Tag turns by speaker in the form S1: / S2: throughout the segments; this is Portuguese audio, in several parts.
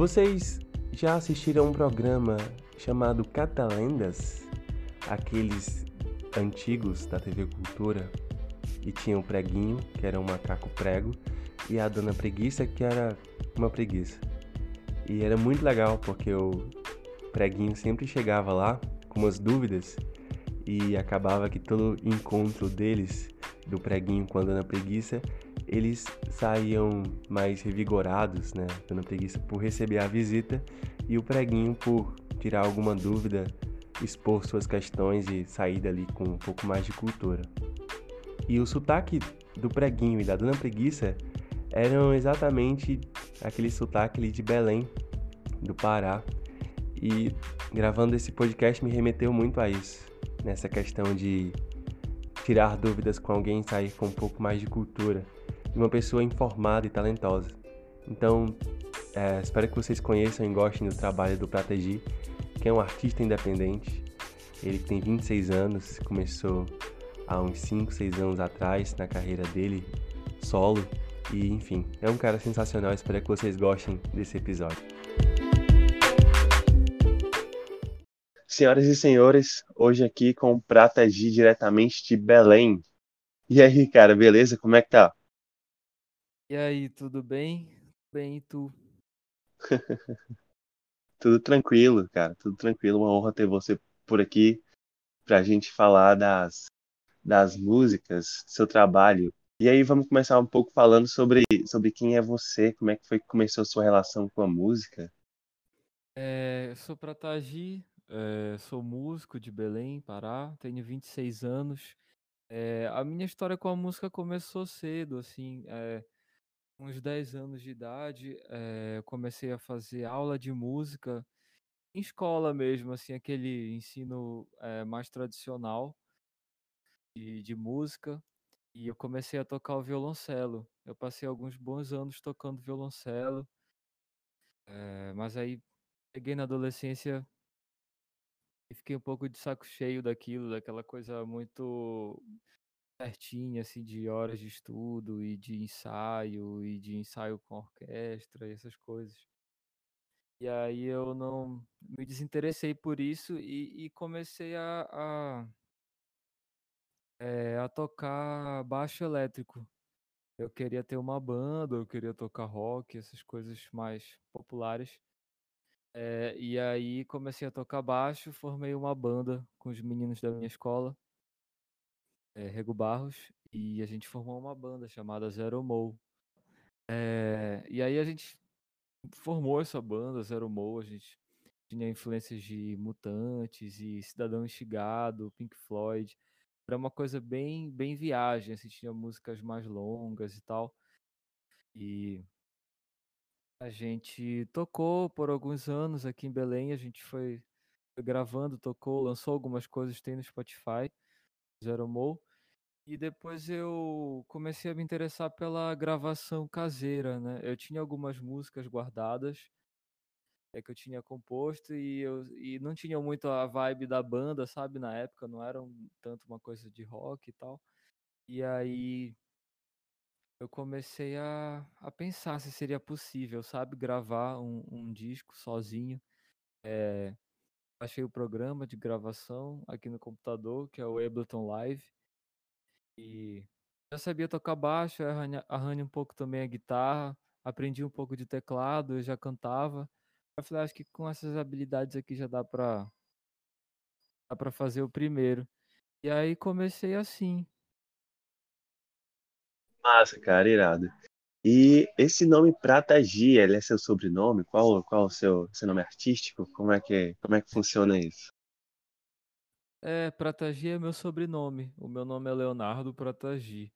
S1: Vocês já assistiram um programa chamado Catalendas? Aqueles antigos da TV Cultura? E tinha o Preguinho, que era um macaco prego, e a Dona Preguiça, que era uma preguiça. E era muito legal, porque o Preguinho sempre chegava lá com umas dúvidas e acabava que todo encontro deles, do Preguinho com a Dona Preguiça, eles saíam mais revigorados, né? Dona Preguiça por receber a visita e o Preguinho por tirar alguma dúvida, expor suas questões e sair dali com um pouco mais de cultura. E o sotaque do Preguinho e da Dona Preguiça eram exatamente aquele sotaque de Belém, do Pará. E gravando esse podcast me remeteu muito a isso, nessa questão de tirar dúvidas com alguém, sair com um pouco mais de cultura, uma pessoa informada e talentosa. Então, é, espero que vocês conheçam e gostem do trabalho do Prategi, que é um artista independente. Ele tem 26 anos, começou há uns 5, 6 anos atrás na carreira dele, solo, e enfim, é um cara sensacional. Espero que vocês gostem desse episódio. Senhoras e senhores, hoje aqui com o Prata G diretamente de Belém. E aí, cara, beleza? Como é que tá?
S2: E aí, tudo bem? Bem, e tu?
S1: tudo tranquilo, cara, tudo tranquilo. Uma honra ter você por aqui pra gente falar das, das músicas, do seu trabalho. E aí vamos começar um pouco falando sobre, sobre quem é você, como é que foi que começou a sua relação com a música.
S2: É, eu sou Pratagi, é, sou músico de Belém, Pará, tenho 26 anos. É, a minha história com a música começou cedo, assim, é, uns 10 anos de idade, é, comecei a fazer aula de música em escola mesmo, assim, aquele ensino é, mais tradicional de, de música. E eu comecei a tocar o violoncelo. Eu passei alguns bons anos tocando violoncelo. É, mas aí cheguei na adolescência e fiquei um pouco de saco cheio daquilo, daquela coisa muito certinha, assim, de horas de estudo e de ensaio e de ensaio com orquestra e essas coisas. E aí eu não me desinteressei por isso e, e comecei a, a é, a tocar baixo elétrico. Eu queria ter uma banda, eu queria tocar rock, essas coisas mais populares. É, e aí comecei a tocar baixo, formei uma banda com os meninos da minha escola, é, Rego Barros, e a gente formou uma banda chamada Zero Mo. É, e aí a gente formou essa banda, Zero Mo, a gente tinha influências de Mutantes e Cidadão Instigado, Pink Floyd era uma coisa bem, bem viagem, assim, tinha músicas mais longas e tal. E a gente tocou por alguns anos aqui em Belém, a gente foi gravando, tocou, lançou algumas coisas, tem no Spotify, Zero Mo. E depois eu comecei a me interessar pela gravação caseira, né? Eu tinha algumas músicas guardadas é que eu tinha composto e eu e não tinha muito a vibe da banda, sabe? Na época não era um, tanto uma coisa de rock e tal. E aí eu comecei a, a pensar se seria possível, sabe? Gravar um, um disco sozinho. É, achei o programa de gravação aqui no computador, que é o Ableton Live. E já sabia tocar baixo, arranho um pouco também a guitarra, aprendi um pouco de teclado, eu já cantava. Eu falei, acho que com essas habilidades aqui já dá pra, dá pra fazer o primeiro. E aí comecei assim.
S1: Massa, cara, irado. E esse nome Prata G, ele é seu sobrenome? Qual, qual o seu, seu nome artístico? Como é que, como é que funciona isso?
S2: É, Pratagi é meu sobrenome. O meu nome é Leonardo Pratagi.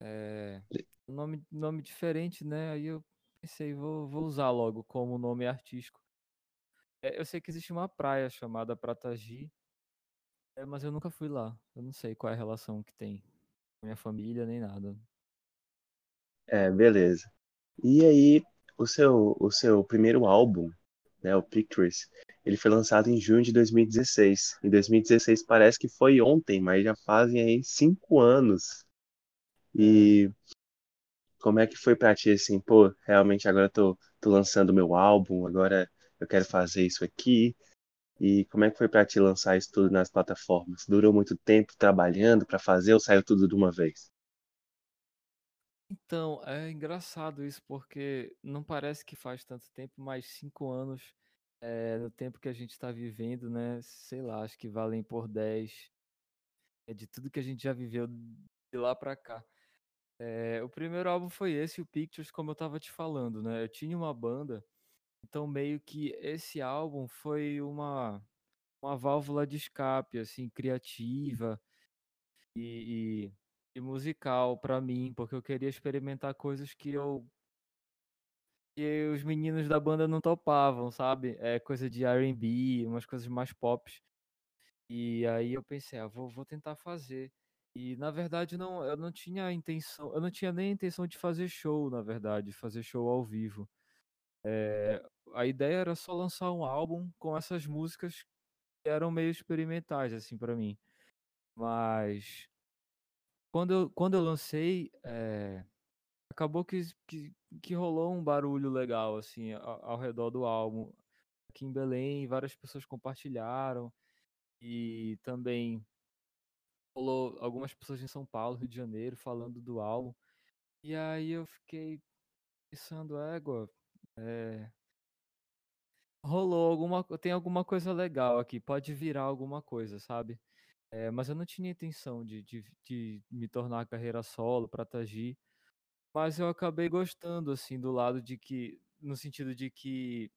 S2: É nome, nome diferente, né? Aí eu pensei, vou, vou usar logo como nome artístico. É, eu sei que existe uma praia chamada Pratagi, é, mas eu nunca fui lá. Eu não sei qual é a relação que tem com minha família nem nada.
S1: É, beleza. E aí, o seu, o seu primeiro álbum, né, o Pictures, ele foi lançado em junho de 2016. Em 2016 parece que foi ontem, mas já fazem aí cinco anos. E como é que foi pra ti, assim, pô, realmente agora tô, tô lançando meu álbum, agora eu quero fazer isso aqui. E como é que foi pra ti lançar isso tudo nas plataformas? Durou muito tempo trabalhando para fazer ou saiu tudo de uma vez?
S2: Então, é engraçado isso, porque não parece que faz tanto tempo, mas cinco anos é, no tempo que a gente está vivendo, né? Sei lá, acho que valem por 10 é de tudo que a gente já viveu de lá para cá. É, o primeiro álbum foi esse, o Pictures, como eu tava te falando, né? Eu tinha uma banda, então meio que esse álbum foi uma, uma válvula de escape, assim, criativa e, e musical para mim, porque eu queria experimentar coisas que eu que os meninos da banda não topavam, sabe? É coisa de R&B, umas coisas mais pop. E aí eu pensei, ah, vou, vou tentar fazer. E na verdade não, eu não tinha intenção, eu não tinha nem intenção de fazer show, na verdade, fazer show ao vivo. É, a ideia era só lançar um álbum com essas músicas que eram meio experimentais, assim, para mim. Mas quando eu, quando eu lancei, é, acabou que, que, que, rolou um barulho legal, assim, ao, ao redor do álbum. Aqui em Belém, várias pessoas compartilharam e também rolou algumas pessoas em São Paulo, Rio de Janeiro, falando do álbum. E aí eu fiquei pensando, égua, é, rolou alguma, tem alguma coisa legal aqui, pode virar alguma coisa, sabe? É, mas eu não tinha intenção de, de, de me tornar carreira solo para Tagi, mas eu acabei gostando, assim, do lado de que, no sentido de que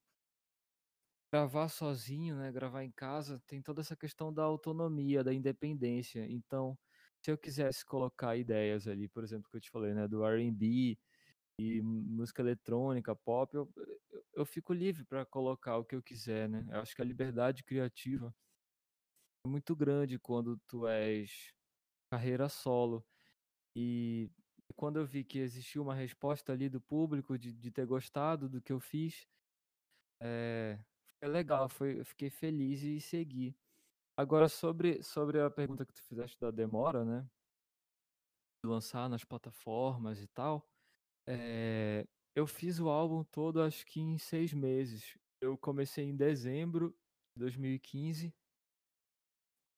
S2: gravar sozinho, né, gravar em casa, tem toda essa questão da autonomia, da independência. Então, se eu quisesse colocar ideias ali, por exemplo, que eu te falei, né, do R&B e música eletrônica, pop, eu, eu fico livre para colocar o que eu quiser, né? Eu acho que a liberdade criativa muito grande quando tu és carreira solo. E quando eu vi que existia uma resposta ali do público de, de ter gostado do que eu fiz, é, foi legal, foi, fiquei feliz e segui. Agora, sobre, sobre a pergunta que tu fizeste da demora, né? De lançar nas plataformas e tal. É, eu fiz o álbum todo, acho que em seis meses. Eu comecei em dezembro de 2015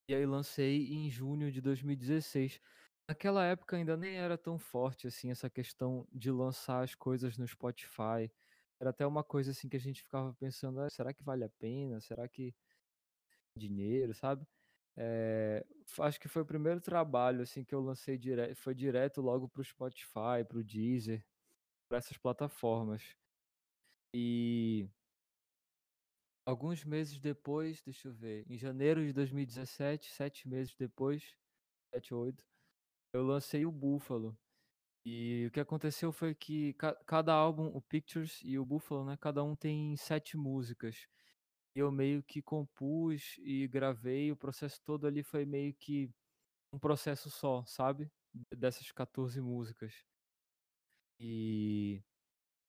S2: e aí lancei em junho de 2016. Naquela época ainda nem era tão forte assim essa questão de lançar as coisas no Spotify. Era até uma coisa assim que a gente ficava pensando, ah, será que vale a pena? Será que dinheiro, sabe? É, acho que foi o primeiro trabalho assim que eu lancei direto, foi direto logo para o Spotify, para o Deezer, para essas plataformas. E alguns meses depois, deixa eu ver, em janeiro de 2017, sete meses depois, sete oito, eu lancei o Búfalo. E o que aconteceu foi que ca cada álbum, o Pictures e o Buffalo, né, cada um tem sete músicas. E eu meio que compus e gravei, o processo todo ali foi meio que um processo só, sabe? Dessas 14 músicas. E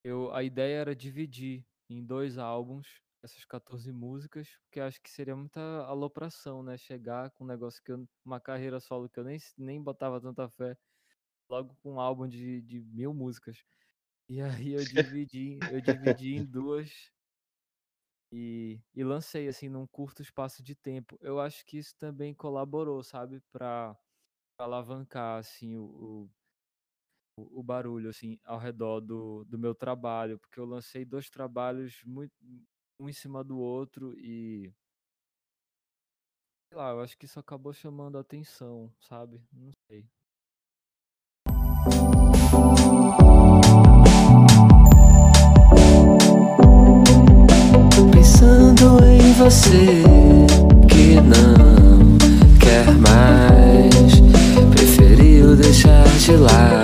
S2: eu, a ideia era dividir em dois álbuns essas 14 músicas, porque acho que seria muita alopração, né? Chegar com um negócio que eu, uma carreira solo que eu nem, nem botava tanta fé logo com um álbum de, de mil músicas. E aí eu dividi, eu dividi em duas e, e lancei assim num curto espaço de tempo. Eu acho que isso também colaborou, sabe, para alavancar assim o, o, o, barulho assim ao redor do, do meu trabalho, porque eu lancei dois trabalhos muito um em cima do outro e sei lá, eu acho que isso acabou chamando a atenção, sabe? Não sei.
S3: Pensando em você que não quer mais, preferiu deixar de lado.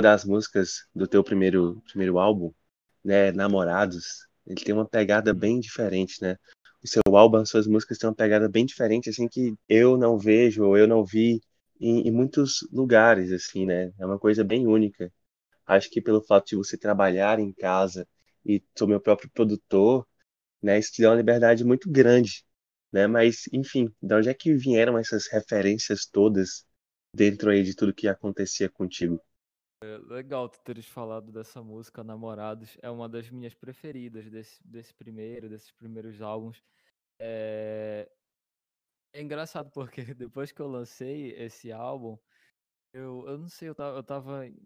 S1: Uma das músicas do teu primeiro, primeiro álbum, né, Namorados, ele tem uma pegada bem diferente, né? O seu álbum, as suas músicas têm uma pegada bem diferente, assim, que eu não vejo ou eu não vi em, em muitos lugares, assim, né? É uma coisa bem única. Acho que pelo fato de você trabalhar em casa e ser meu próprio produtor, né, isso te dá uma liberdade muito grande, né? Mas, enfim, de onde é que vieram essas referências todas dentro aí de tudo que acontecia contigo?
S2: É legal tu teres falado dessa música, Namorados. É uma das minhas preferidas desse, desse primeiro, desses primeiros álbuns. É... é engraçado porque depois que eu lancei esse álbum, eu, eu não sei, eu tava, eu tava em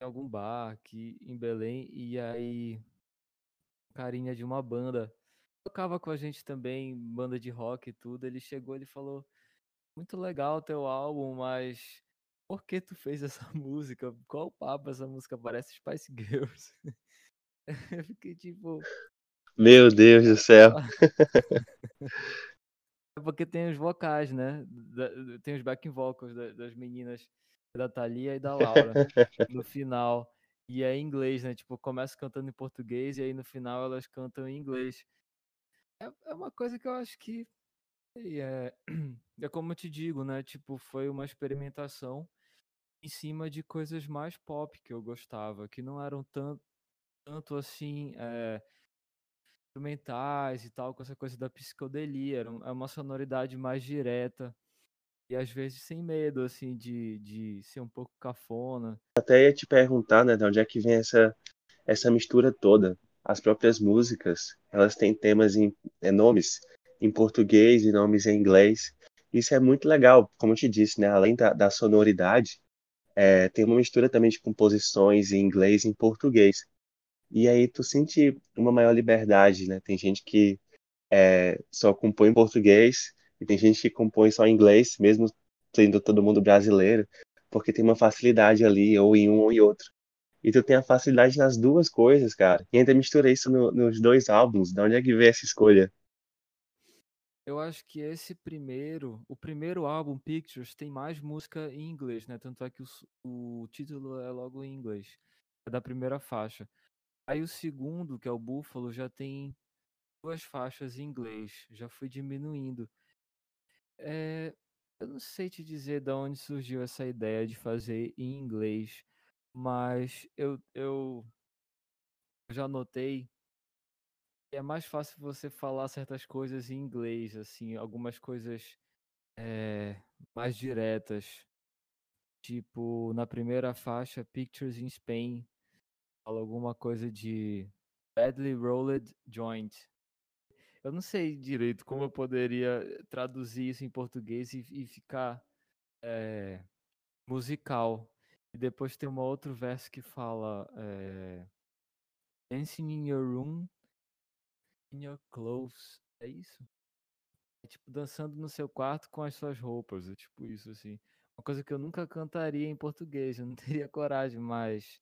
S2: algum bar aqui em Belém e aí carinha de uma banda tocava com a gente também, banda de rock e tudo. Ele chegou, ele falou: "Muito legal teu álbum, mas por que tu fez essa música? Qual o papo? Essa música parece Spice Girls". Eu fiquei tipo,
S1: Meu Deus do céu.
S2: é porque tem os vocais, né? Tem os backing vocals da- das meninas da Thalia e da Laura no final. E é em inglês, né? Tipo, começa cantando em português e aí no final elas cantam em inglês. É, é uma coisa que eu acho que é, é como eu te digo, né? Tipo, foi uma experimentação em cima de coisas mais pop que eu gostava, que não eram tanto, tanto assim, é, instrumentais e tal, com essa coisa da psicodelia. Era é uma sonoridade mais direta e às vezes sem medo, assim, de, de ser um pouco cafona.
S1: Até ia te perguntar, né, de onde é que vem essa, essa mistura toda. As próprias músicas, elas têm temas em é, nomes em português e nomes em inglês. Isso é muito legal, como eu te disse, né? Além da, da sonoridade, é, tem uma mistura também de composições em inglês e em português. E aí tu sente uma maior liberdade, né? Tem gente que é, só compõe em português e tem gente que compõe só em inglês, mesmo sendo todo mundo brasileiro, porque tem uma facilidade ali, ou em um ou em outro. E tu tem a facilidade nas duas coisas, cara. E ainda mistura isso no- nos dois álbuns. De onde é que veio essa escolha?
S2: Eu acho que esse primeiro, o primeiro álbum, Pictures, tem mais música em inglês, né? Tanto é que o, o título é logo em inglês, é da primeira faixa. Aí o segundo, que é o Buffalo, já tem duas faixas em inglês, já fui diminuindo. É, eu não sei te dizer de onde surgiu essa ideia de fazer em inglês, mas eu, eu já notei é mais fácil você falar certas coisas em inglês, assim, algumas coisas é, mais diretas. Tipo, na primeira faixa, Pictures in Spain, fala alguma coisa de Badly Rolled Joint. Eu não sei direito como eu poderia traduzir isso em português e, e ficar é, musical. E depois tem um outro verso que fala é, Dancing in your room, in your clothes. É isso? É tipo dançando no seu quarto com as suas roupas. É tipo isso, assim. Uma coisa que eu nunca cantaria em português, eu não teria coragem, mas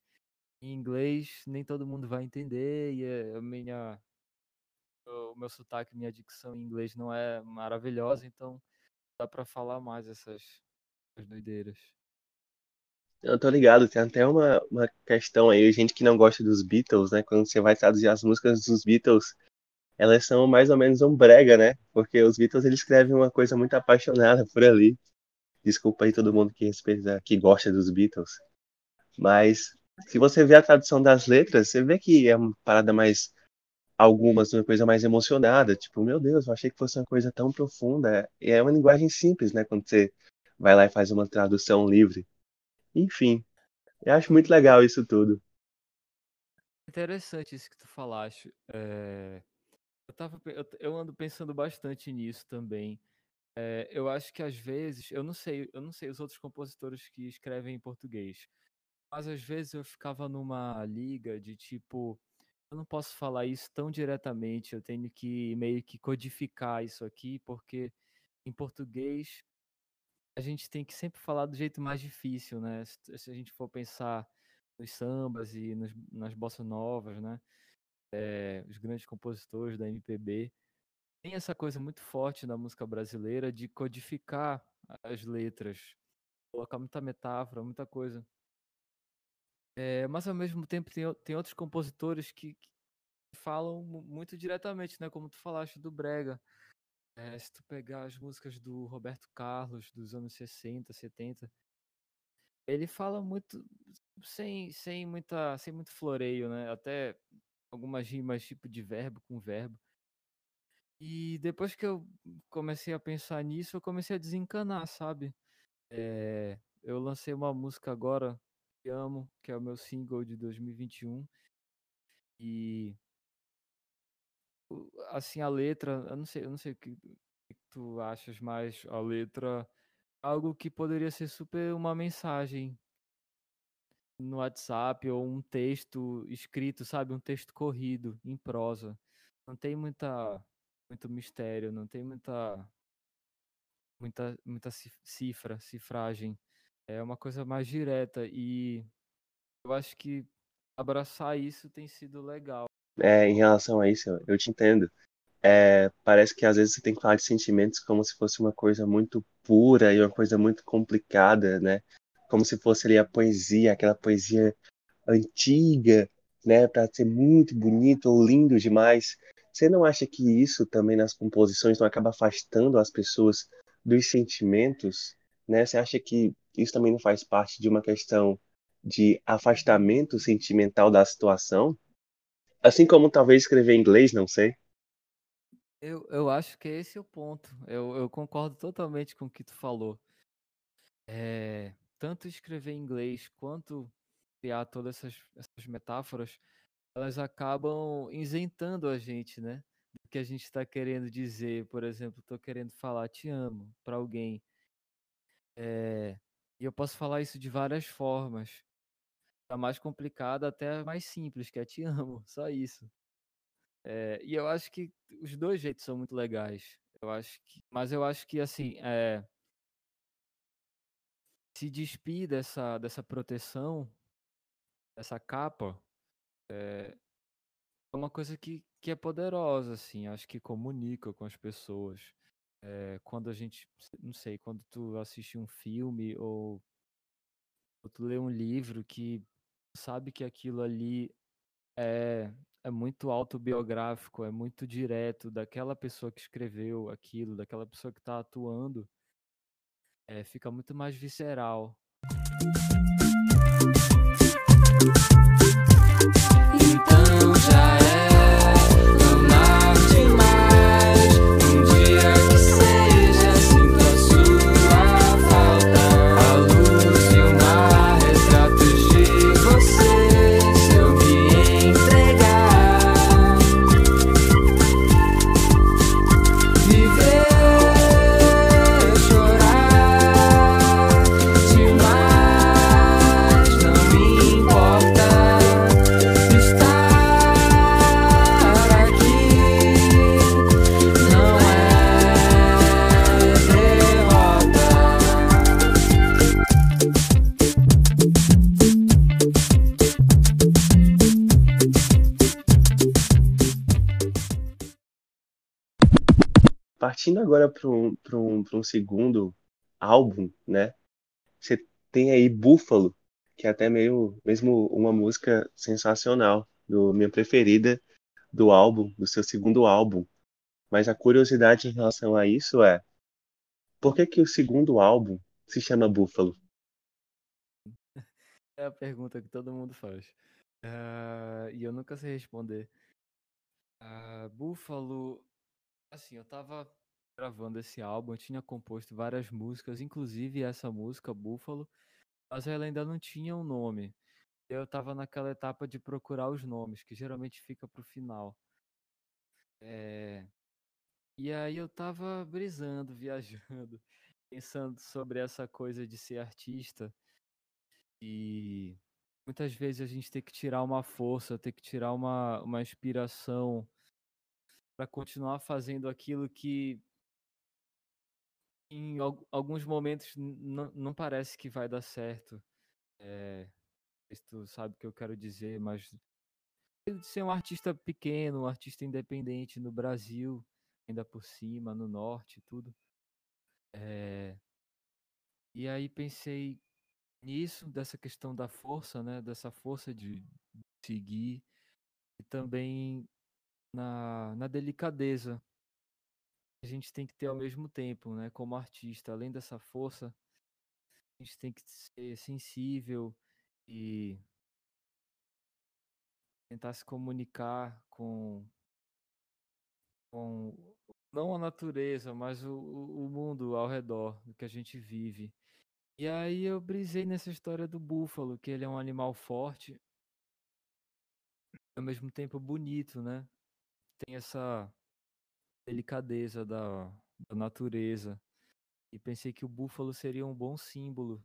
S2: em inglês nem todo mundo vai entender e é- a minha, o meu sotaque, minha dicção em inglês não é maravilhosa, então dá pra falar mais essas, essas doideiras.
S1: Eu tô ligado, tem até uma, uma questão aí, gente que não gosta dos Beatles, né? Quando você vai traduzir as músicas dos Beatles, elas são mais ou menos um brega, né? Porque os Beatles eles escrevem uma coisa muito apaixonada por ali. Desculpa aí todo mundo que respeita, que gosta dos Beatles. Mas se você vê a tradução das letras, você vê que é uma parada mais algumas uma coisa mais emocionada, tipo, meu Deus, eu achei que fosse uma coisa tão profunda. E é uma linguagem simples, né? Quando você vai lá e faz uma tradução livre. Enfim, eu acho muito legal isso tudo.
S2: Interessante isso que tu falaste. é, eu, tava, eu, eu ando pensando bastante nisso também. É, eu acho que às vezes, eu não sei, eu não sei os outros compositores que escrevem em português, mas às vezes eu ficava numa liga de tipo, eu não posso falar isso tão diretamente, eu tenho que meio que codificar isso aqui, porque em português a gente tem que sempre falar do jeito mais difícil, né? Se, se a gente for pensar nos sambas e nos, nas bossa novas, né? É, os grandes compositores da MPB, tem essa coisa muito forte na música brasileira de codificar as letras, colocar muita metáfora, muita coisa. É, mas ao mesmo tempo tem, tem outros compositores que, que falam mu- muito diretamente, né? Como tu falaste do Brega. É, se tu pegar as músicas do Roberto Carlos dos anos 60, 70, ele fala muito sem, sem, muita, sem muito floreio, né? Até algumas rimas tipo de verbo com verbo. E depois que eu comecei a pensar nisso, eu comecei a desencanar, sabe? É, eu lancei uma música agora, que amo, que é o meu single de 2021. E assim a letra, eu não sei, eu não sei o que, o que tu achas, mas a letra algo que poderia ser super uma mensagem no WhatsApp ou um texto escrito, sabe, um texto corrido em prosa. Não tem muita muito mistério, não tem muita muita muita cif- cifra, cifragem. É uma coisa mais direta e eu acho que abraçar isso tem sido legal.
S1: É, em relação a isso, eu te entendo. É, parece que às vezes você tem que falar de sentimentos como se fosse uma coisa muito pura e uma coisa muito complicada, né? Como se fosse ali a poesia, aquela poesia antiga, né, para ser muito bonito ou lindo demais. Você não acha que isso também nas composições não acaba afastando as pessoas dos sentimentos, né? Você acha que isso também não faz parte de uma questão de afastamento sentimental da situação? Assim como talvez escrever em inglês, não sei.
S2: Eu, eu acho que esse é o ponto. Eu, eu concordo totalmente com o que tu falou. É, tanto escrever em inglês quanto criar todas essas, essas metáforas, elas acabam isentando a gente, né? Do que a gente está querendo dizer. Por exemplo, estou querendo falar te amo para alguém. É, e eu posso falar isso de várias formas. Da mais complicada até a mais simples, que é te amo, só isso. É, e eu acho que os dois jeitos são muito legais. Eu acho que, mas eu acho que assim, é, se despir dessa, dessa proteção, dessa capa, é, é uma coisa que, que é poderosa, assim. Acho que comunica com as pessoas. É, quando a gente, não sei, quando tu assiste um filme ou, ou tu lê um livro que sabe que aquilo ali é, é muito autobiográfico, é muito direto daquela pessoa que escreveu aquilo, daquela pessoa que está atuando, é, fica muito mais visceral.
S1: Partindo agora para um, um, um segundo álbum, né? Você tem aí Búfalo, que é até meio, mesmo uma música sensacional, do minha preferida do álbum, do seu segundo álbum. Mas a curiosidade em relação a isso é, por que que o segundo álbum se chama Búfalo?
S2: É a pergunta que todo mundo faz. Ah, e eu nunca sei responder. Ah, Buffalo, assim, eu tava gravando esse álbum, eu tinha composto várias músicas, inclusive essa música, Buffalo, mas ela ainda não tinha um nome. Eu tava naquela etapa de procurar os nomes, que geralmente fica pro final. É, E aí eu tava brisando, viajando, pensando sobre essa coisa de ser artista e muitas vezes a gente tem que tirar uma força, tem que tirar uma, uma inspiração para continuar fazendo aquilo que em al- alguns momentos não parece que vai dar certo. É, se tu sabe o que eu quero dizer, mas ser um artista pequeno, um artista independente no Brasil, ainda por cima, no norte, tudo. É, e aí pensei nisso, dessa questão da força, né? Dessa força de seguir e também na, na delicadeza a gente tem que ter ao mesmo tempo, né? Como artista, além dessa força, a gente tem que ser sensível e tentar se comunicar com, com não a natureza, mas o, o mundo ao redor do que a gente vive. E aí eu brisei nessa história do búfalo, que ele é um animal forte, ao mesmo tempo bonito, né? Tem essa delicadeza da, da natureza. E pensei que o búfalo seria um bom símbolo.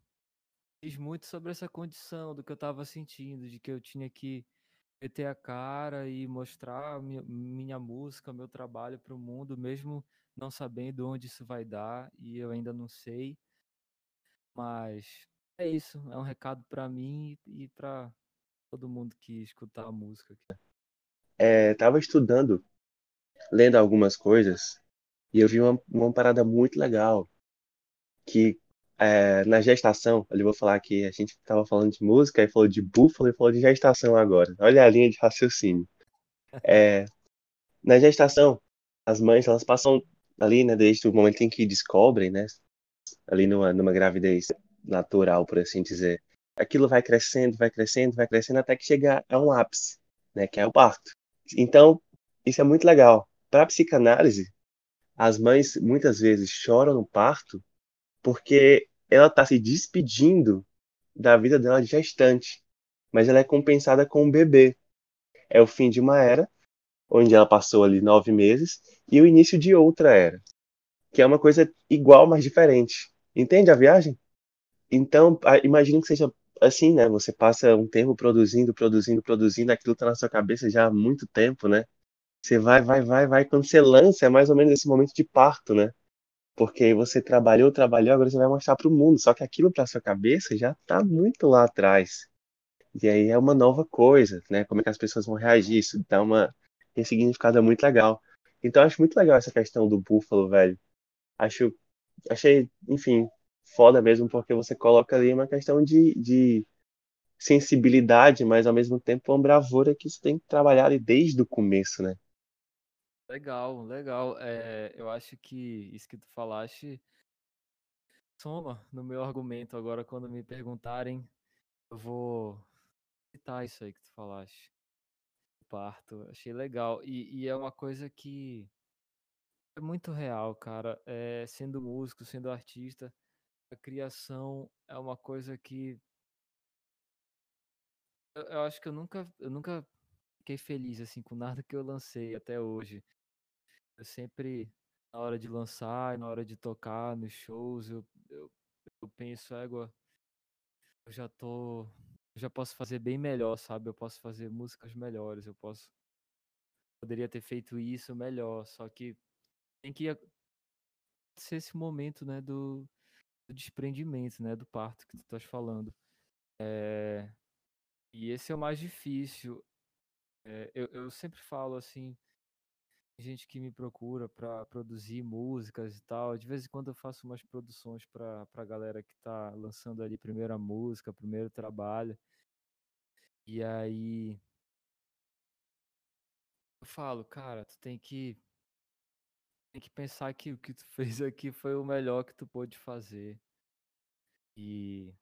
S2: Diz muito sobre essa condição do que eu estava sentindo, de que eu tinha que meter a cara e mostrar minha, minha música, meu trabalho para o mundo, mesmo não sabendo onde isso vai dar, e eu ainda não sei. Mas é isso, é um recado para mim e para todo mundo que escutar a música.
S1: É, tava estudando, lendo algumas coisas, e eu vi uma, uma parada muito legal, que é, na gestação, eu vou falar que a gente tava falando de música, e falou de búfalo e falou de gestação agora. Olha a linha de raciocínio. É, na gestação, as mães, elas passam ali, né, desde o momento em que descobrem, né, ali numa, numa gravidez natural, por assim dizer. Aquilo vai crescendo, vai crescendo, vai crescendo até que chega a um ápice, né, que é o parto. Então, isso é muito legal. Para a psicanálise, as mães muitas vezes choram no parto porque ela está se despedindo da vida dela de gestante, mas ela é compensada com um bebê. É o fim de uma era, onde ela passou ali nove meses, e o início de outra era, que é uma coisa igual, mas diferente. Entende a viagem? Então, imagine que seja assim, né? Você passa um tempo produzindo, produzindo, produzindo, aquilo tá na sua cabeça já há muito tempo, né? Você vai, vai, vai, vai. Quando você lança, é mais ou menos esse momento de parto, né? Porque você trabalhou, trabalhou, agora você vai mostrar para o mundo. Só que aquilo para sua cabeça já tá muito lá atrás. E aí é uma nova coisa, né? Como é que as pessoas vão reagir? Isso dá uma ressignificada muito legal. Então, eu acho muito legal essa questão do búfalo, velho. Acho, achei, enfim, foda mesmo, porque você coloca ali uma questão de, de sensibilidade, mas ao mesmo tempo uma bravura que você tem que trabalhar ali desde o começo, né?
S2: Legal, legal. É, eu acho que isso que tu falaste soma no meu argumento agora quando me perguntarem, eu vou citar isso aí que tu falaste. Parto, achei legal. E, e é uma coisa que é muito real, cara. É, sendo músico, sendo artista, a criação é uma coisa que eu, eu acho que eu nunca, eu nunca fiquei feliz assim com nada que eu lancei até hoje. Eu sempre, na hora de lançar, na hora de tocar nos shows, eu, eu, eu penso, égua, eu já tô, eu já posso fazer bem melhor, sabe? Eu posso fazer músicas melhores, eu posso, poderia ter feito isso melhor, só que tem que ser esse momento, né, do, do desprendimento, né, do parto que tu estás falando. É, e esse é o mais difícil. É, eu, eu sempre falo assim, gente que me procura para produzir músicas e tal. De vez em quando eu faço umas produções para pra galera que tá lançando ali primeira música, primeiro trabalho. E aí eu falo, cara, tu tem que tem que pensar que o que tu fez aqui foi o melhor que tu pôde fazer. E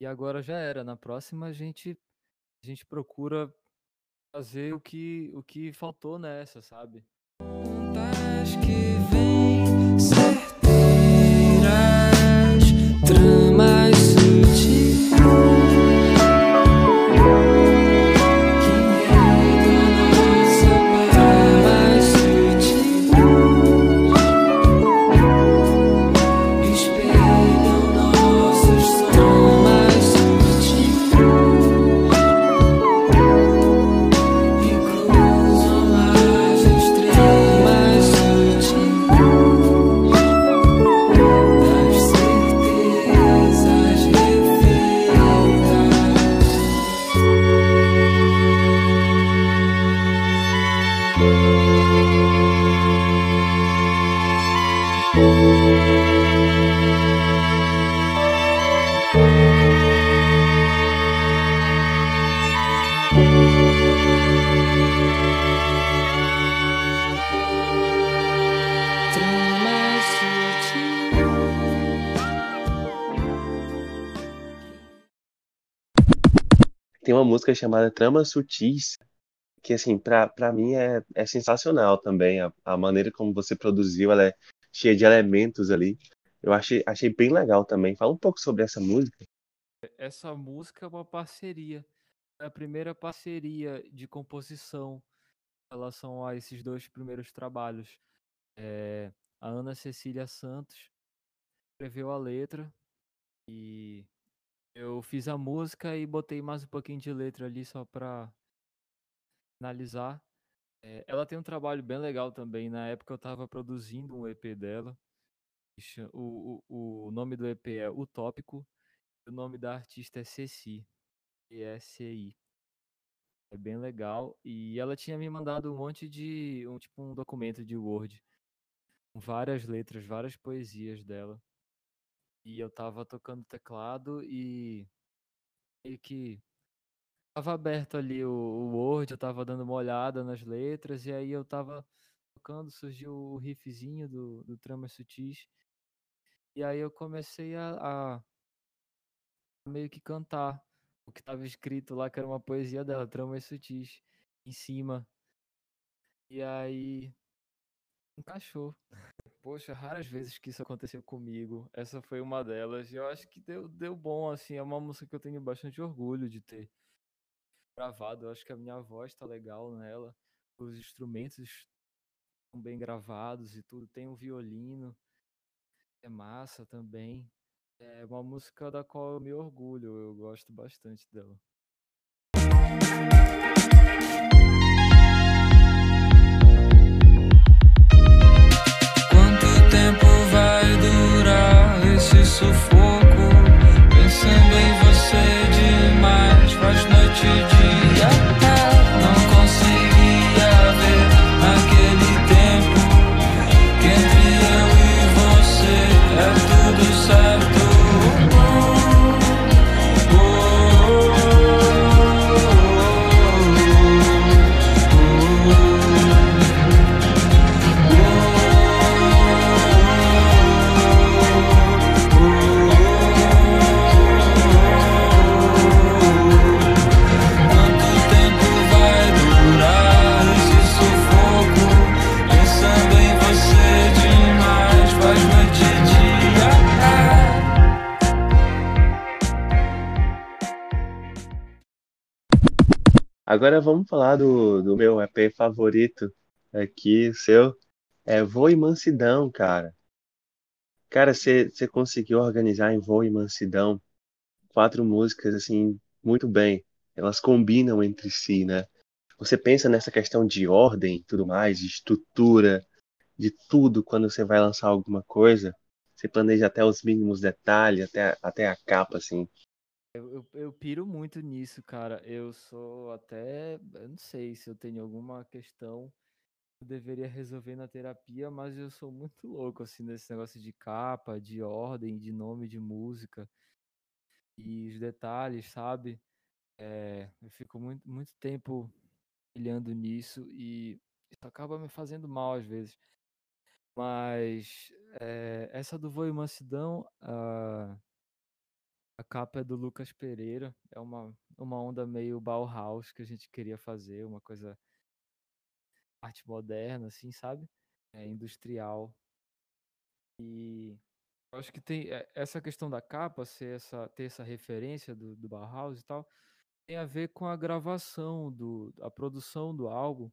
S2: e agora já era. Na próxima a gente a gente procura fazer o que o que faltou nessa, sabe?
S1: Música chamada Tramas Sutis, que assim, pra mim é, é sensacional também. A, a maneira como você produziu, ela é cheia de elementos ali. Eu achei, achei bem legal também. Fala um pouco sobre essa música.
S2: Essa música é uma parceria. É a primeira parceria de composição em relação a esses dois primeiros trabalhos. É, a Ana Cecília Santos escreveu a letra e eu fiz a música e botei mais um pouquinho de letra ali só pra finalizar. É, ela tem um trabalho bem legal também. Na época eu tava produzindo um EP dela. O, o, o nome do EP é Utópico. O nome da artista é Ceci. E-S-C-I. É bem legal. E ela tinha me mandado um monte de. Um, tipo um documento de Word. Com várias letras, várias poesias dela. E eu tava tocando teclado e. Meio que. Tava aberto ali o, o Word, eu tava dando uma olhada nas letras, e aí eu tava tocando, surgiu o riffzinho do, do Tramas Sutis. E aí eu comecei a, a meio que cantar o que tava escrito lá, que era uma poesia dela, Tramas Sutis, em cima. E aí encaixou. Poxa, raras vezes que isso aconteceu comigo. Essa foi uma delas. E eu acho que deu, deu bom, assim. É uma música que eu tenho bastante orgulho de ter gravado. Eu acho que a minha voz tá legal nela. Os instrumentos estão bem gravados e tudo. Tem um violino, é massa também. É uma música da qual eu me orgulho. Eu gosto bastante dela.
S3: Esse sufoco? Pensando em você demais, faz noite e dia.
S1: Agora vamos falar do, do meu EP favorito aqui, seu. É Voo e Mansidão, cara. Cara, você conseguiu organizar em Voo e Mansidão quatro músicas, assim, muito bem. Elas combinam entre si, né? Você pensa nessa questão de ordem e tudo mais, de estrutura, de tudo quando você vai lançar alguma coisa. Você planeja até os mínimos detalhes, até, até a capa, assim.
S2: Eu, eu, eu piro muito nisso, cara. Eu sou até. Eu não sei se eu tenho alguma questão que eu deveria resolver na terapia, mas eu sou muito louco, assim, nesse negócio de capa, de ordem, de nome de música e os detalhes, sabe? É, eu fico muito, muito tempo olhando nisso e isso acaba me fazendo mal às vezes. Mas é, essa do Voo e Mansidão, a, a capa é do Lucas Pereira. É uma, uma onda meio Bauhaus que a gente queria fazer, uma coisa arte moderna, assim, sabe? É, industrial. E eu acho que tem é, essa questão da capa, ser essa, ter essa referência do, do Bauhaus e tal, tem a ver com a gravação, do, a produção do álbum.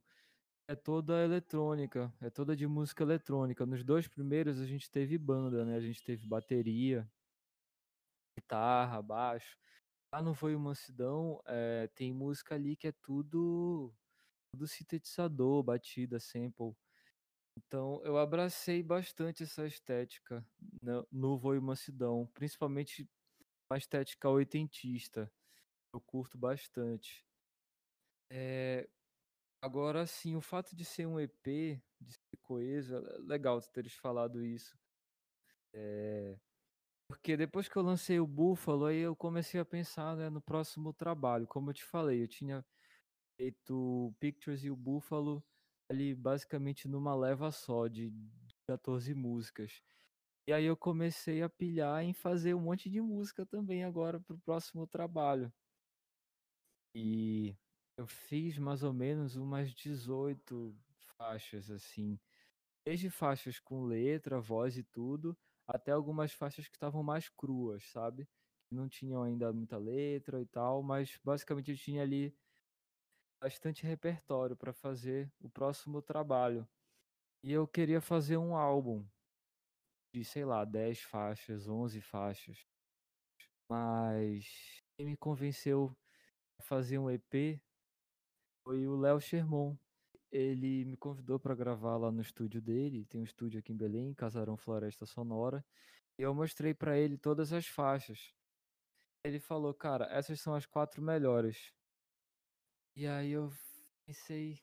S2: É toda eletrônica, é toda de música eletrônica. Nos dois primeiros a gente teve banda, né? A gente teve bateria, guitarra, baixo. Lá no Foi Mansidão, eh, tem música ali que é tudo, tudo sintetizador, batida, sample. Então eu abracei bastante essa estética na- no Voe Mansidão, principalmente a estética oitentista. Eu curto bastante. Eh, agora sim, o fato de ser um EP, de ser coeso, é legal teres falado isso. Eh, porque depois que eu lancei o Búfalo, aí eu comecei a pensar, né, no próximo trabalho. Como eu te falei, eu tinha feito o Pictures e o Búfalo ali basicamente numa leva só de 14 músicas. E aí eu comecei a pilhar em fazer um monte de música também agora pro próximo trabalho. E eu fiz mais ou menos umas 18 faixas assim, desde faixas com letra, voz e tudo, até algumas faixas que estavam mais cruas, sabe? Não tinham ainda muita letra e tal, mas basicamente eu tinha ali bastante repertório para fazer o próximo trabalho. E eu queria fazer um álbum de, sei lá, 10 faixas, 11 faixas. Mas quem me convenceu a fazer um EP foi o Léo Sherman. Ele me convidou para gravar lá no estúdio dele, tem um estúdio aqui em Belém, Casarão Floresta Sonora, e eu mostrei para ele todas as faixas. Ele falou, cara, essas são as quatro melhores. E aí eu pensei,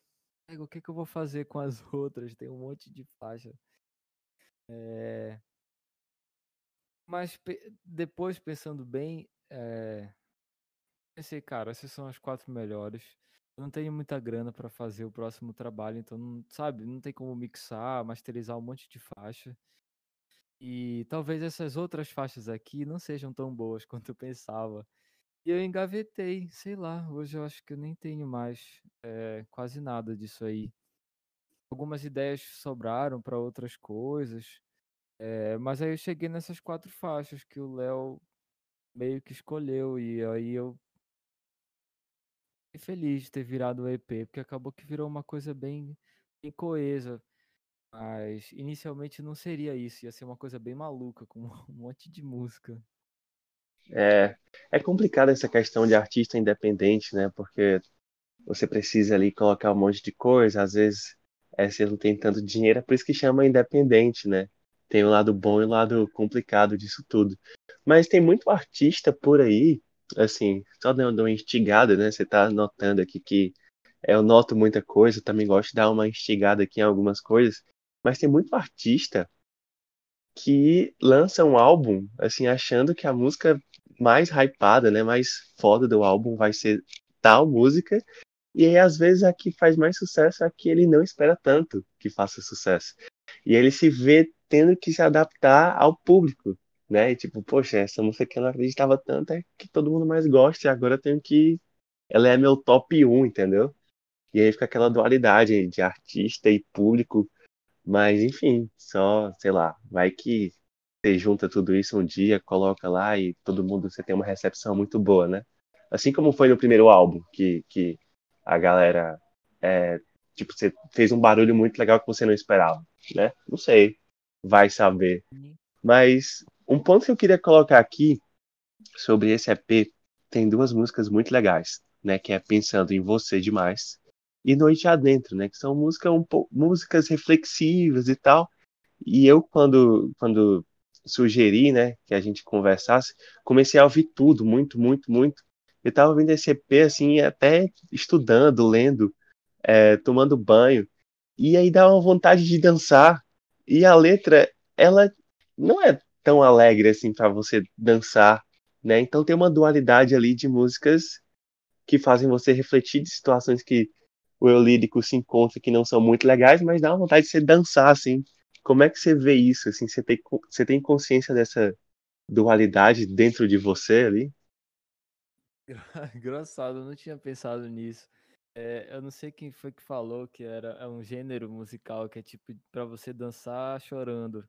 S2: o que, que eu vou fazer com as outras? Tem um monte de faixa. É... Mas pe depois, pensando bem, é... pensei, cara, essas são as quatro melhores. Eu não tenho muita grana para fazer o próximo trabalho, então, não, sabe, não tem como mixar, masterizar um monte de faixa. E talvez essas outras faixas aqui não sejam tão boas quanto eu pensava. E eu engavetei, sei lá, hoje eu acho que eu nem tenho mais é, quase nada disso aí. Algumas ideias sobraram para outras coisas, é, mas aí eu cheguei nessas quatro faixas que o Léo meio que escolheu, e aí eu feliz de ter virado o EP, porque acabou que virou uma coisa bem, bem coesa. Mas inicialmente não seria isso, ia ser uma coisa bem maluca, com um monte de música.
S1: É, é complicado essa questão de artista independente, né? Porque você precisa ali colocar um monte de coisa, às vezes é, você não tem tanto dinheiro, é por isso que chama independente, né? Tem o lado bom e o lado complicado disso tudo. Mas tem muito artista por aí, assim, só dando uma instigada, né? Você tá notando aqui que eu noto muita coisa, também gosto de dar uma instigada aqui em algumas coisas, mas tem muito artista que lança um álbum, assim, achando que a música mais hypada, né, mais foda do álbum vai ser tal música, e aí às vezes a que faz mais sucesso é a que ele não espera tanto que faça sucesso. E ele se vê tendo que se adaptar ao público, né? E tipo, poxa, essa música que eu não acreditava tanto é que todo mundo mais gosta, e agora eu tenho que. Ela é meu top 1, entendeu? E aí fica aquela dualidade de artista e público. Mas, enfim, só, sei lá, vai que você junta tudo isso um dia, coloca lá e todo mundo, você tem uma recepção muito boa, né? Assim como foi no primeiro álbum, que, que a galera, é, tipo, você fez um barulho muito legal que você não esperava, né? Não sei, vai saber. Mas um ponto que eu queria colocar aqui sobre esse EP, tem duas músicas muito legais, né? Que é Pensando em Você Demais e Noite Adentro, né? Que são música um músicas reflexivas e tal. E eu, quando, quando sugeri, né, que a gente conversasse, comecei a ouvir tudo, muito, muito, muito. Eu tava ouvindo esse EP, assim, até estudando, lendo, é, tomando banho. E aí dá uma vontade de dançar. E a letra, ela não é tão alegre, assim, para você dançar, né? Então tem uma dualidade ali de músicas que fazem você refletir de situações que o eu lírico se encontra que não são muito legais, mas dá uma vontade de você dançar, assim, como é que você vê isso? Assim, você tem, você tem consciência dessa dualidade dentro de você ali?
S2: Engraçado, eu não tinha pensado nisso. É, eu não sei quem foi que falou que era é um gênero musical que é tipo para você dançar chorando.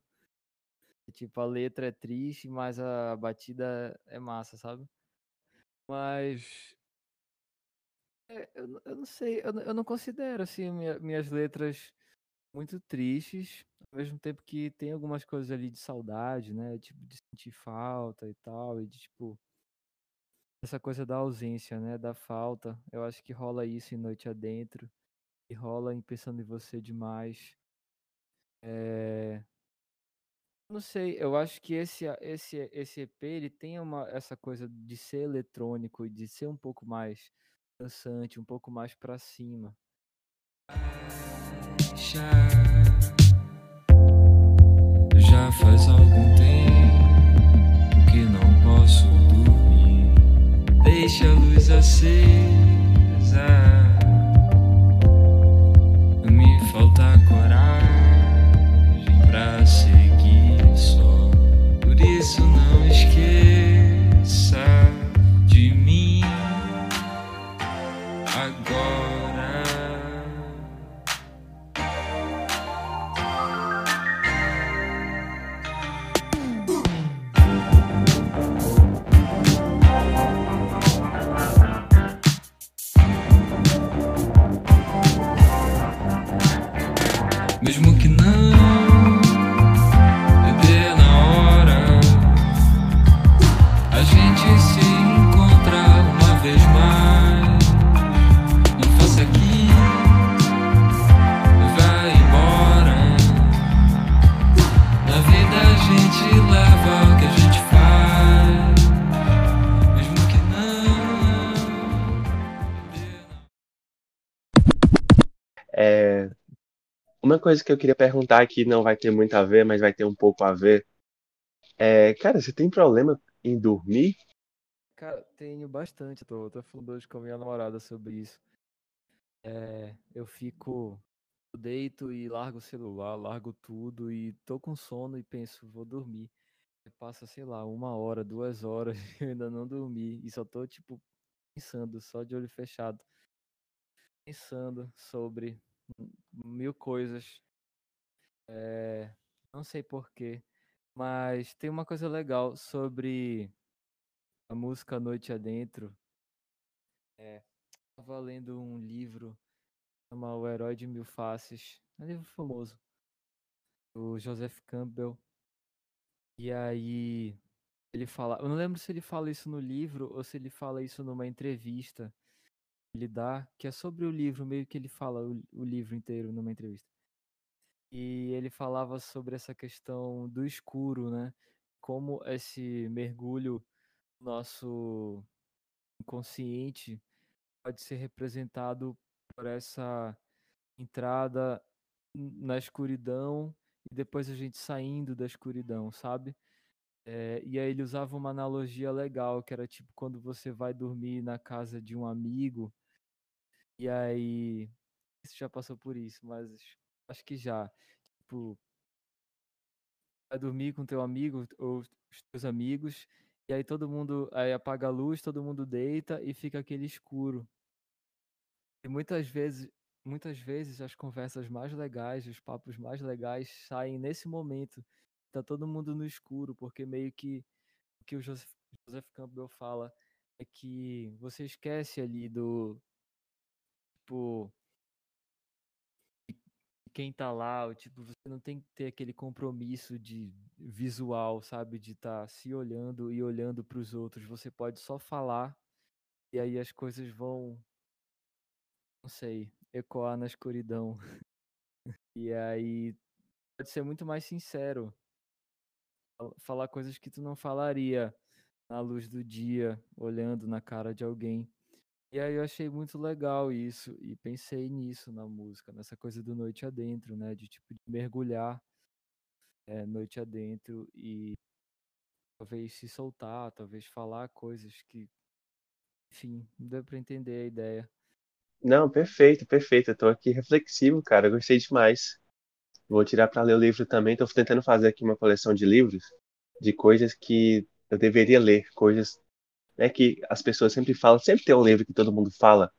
S2: É, tipo, a letra é triste, mas a batida é massa, sabe? Mas é, eu, eu não sei, eu, eu não considero assim minha, minhas letras muito tristes, ao mesmo tempo que tem algumas coisas ali de saudade, né? Tipo, de sentir falta e tal, e de tipo. Essa coisa da ausência, né? Da falta. Eu acho que rola isso em Noite Adentro. E rola em Pensando em Você demais. É... Não sei, eu acho que esse, esse, esse EP ele tem uma, essa coisa de ser eletrônico e de ser um pouco mais dançante, um pouco mais para cima. Já faz algum tempo que não posso dormir. Deixa a luz acesa. Me falta coragem
S1: coisa que eu queria perguntar que não vai ter muito a ver, mas vai ter um pouco a ver, é, cara, você tem problema em dormir?
S2: Cara, tenho bastante. Tô, tô falando hoje com a minha namorada sobre isso. É, eu fico, eu deito e largo o celular, largo tudo e tô com sono e penso, vou dormir. Passa, sei lá, uma hora, duas horas e eu ainda não dormi. E só tô, tipo, pensando, só de olho fechado, pensando sobre mil coisas. É, não sei porquê, mas tem uma coisa legal sobre a música Noite Adentro. É, tava lendo um livro chama O Herói de Mil Faces, é um livro famoso, do Joseph Campbell. E aí ele fala, eu não lembro se ele fala isso no livro ou se ele fala isso numa entrevista ele dá, que é sobre o livro, meio que ele fala o, o livro inteiro numa entrevista. E ele falava sobre essa questão do escuro, né? Como esse mergulho no nosso inconsciente pode ser representado por essa entrada na escuridão e depois a gente saindo da escuridão, sabe? É, e aí ele usava uma analogia legal, que era tipo quando você vai dormir na casa de um amigo, e aí. Você já passou por isso, mas acho que já. Tipo, vai dormir com teu amigo ou os teus amigos, e aí todo mundo aí apaga a luz, todo mundo deita e fica aquele escuro. E muitas vezes, muitas vezes as conversas mais legais, os papos mais legais saem nesse momento. Tá todo mundo no escuro, porque meio que o que o Joseph, Joseph Campbell fala é que você esquece ali do, tipo, quem tá lá, tipo, você não tem que ter aquele compromisso de visual, sabe, de estar se olhando e olhando para os outros. Você pode só falar e aí as coisas vão, não sei, ecoar na escuridão. E aí pode ser muito mais sincero, fal- falar coisas que tu não falaria na luz do dia, olhando na cara de alguém. E aí eu achei muito legal isso e pensei nisso na música, nessa coisa do noite adentro, né, de tipo de mergulhar é, noite adentro e talvez se soltar, talvez falar coisas que, enfim, não deu para entender a ideia.
S1: Não, perfeito, perfeito. Eu tô aqui reflexivo, cara. Eu gostei demais. Vou tirar para ler o livro também. Tô tentando fazer aqui uma coleção de livros de coisas que eu deveria ler, coisas, né, que as pessoas sempre falam. Sempre tem um livro que todo mundo fala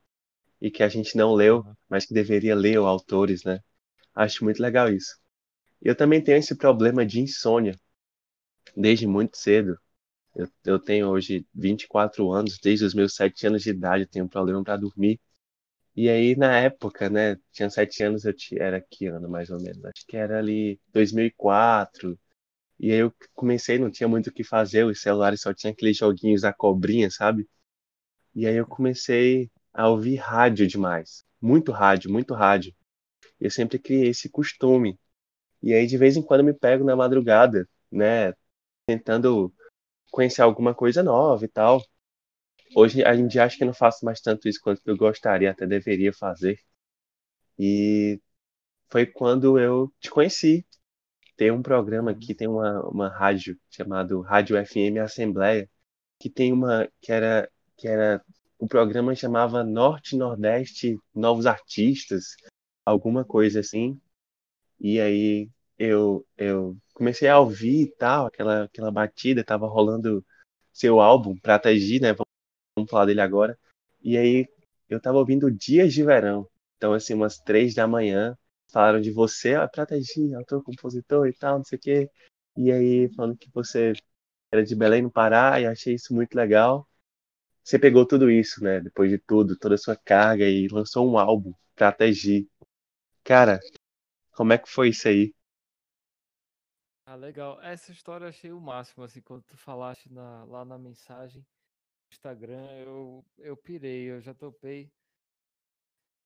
S1: e que a gente não leu, mas que deveria ler, ou autores, né? Acho muito legal isso. Eu também tenho esse problema de insônia desde muito cedo. Eu, eu tenho hoje 24 anos, desde os meus 7 anos de idade eu tenho um problema para dormir. E aí, na época, né, tinha 7 anos, eu ti- era que ano mais ou menos? Acho que era ali 2004. E aí eu comecei, não tinha muito o que fazer, os celulares só tinha aqueles joguinhos da cobrinha, sabe? E aí eu comecei a ouvir rádio demais. Muito rádio, muito rádio. Eu sempre criei esse costume. E aí, de vez em quando, eu me pego na madrugada, né, tentando conhecer alguma coisa nova e tal. Hoje a gente acha que não faço mais tanto isso quanto eu gostaria, até deveria fazer. E foi quando eu te conheci. Tem um programa
S2: Uhum.
S1: aqui, tem uma, uma rádio chamado Rádio FM Assembleia, que tem uma que era que era o programa chamava Norte e Nordeste Novos Artistas, alguma coisa assim. E aí eu eu comecei a ouvir e tal, aquela aquela batida, tava rolando seu álbum Prata G, né? vamos falar dele agora. E aí eu tava ouvindo Dias de Verão. Então, assim, umas três da manhã, falaram de você, ah, Prata G, autor, compositor e tal, não sei o quê. E aí, falando que você era de Belém, no Pará, e achei isso muito legal. Você pegou tudo isso, né? Depois de tudo, toda a sua carga, e lançou um álbum, Prata G. Cara, como é que foi isso aí?
S2: Ah, legal. Essa história eu achei o máximo, assim, quando tu falaste na- lá na mensagem do Instagram, eu, eu pirei, eu já topei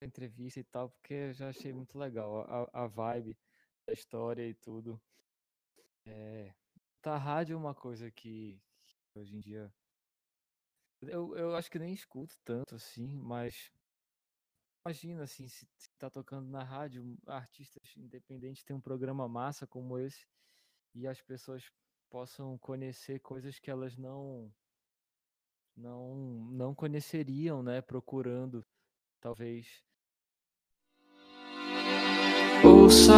S2: entrevista e tal, porque eu já achei muito legal a, a vibe da história e tudo. É, tá, rádio é uma coisa que, que hoje em dia eu, eu acho que nem escuto tanto assim, mas imagina assim, se, se tá tocando na rádio, artistas independentes têm um programa massa como esse e as pessoas possam conhecer coisas que elas não não não conheceriam, né, procurando talvez
S3: Ouça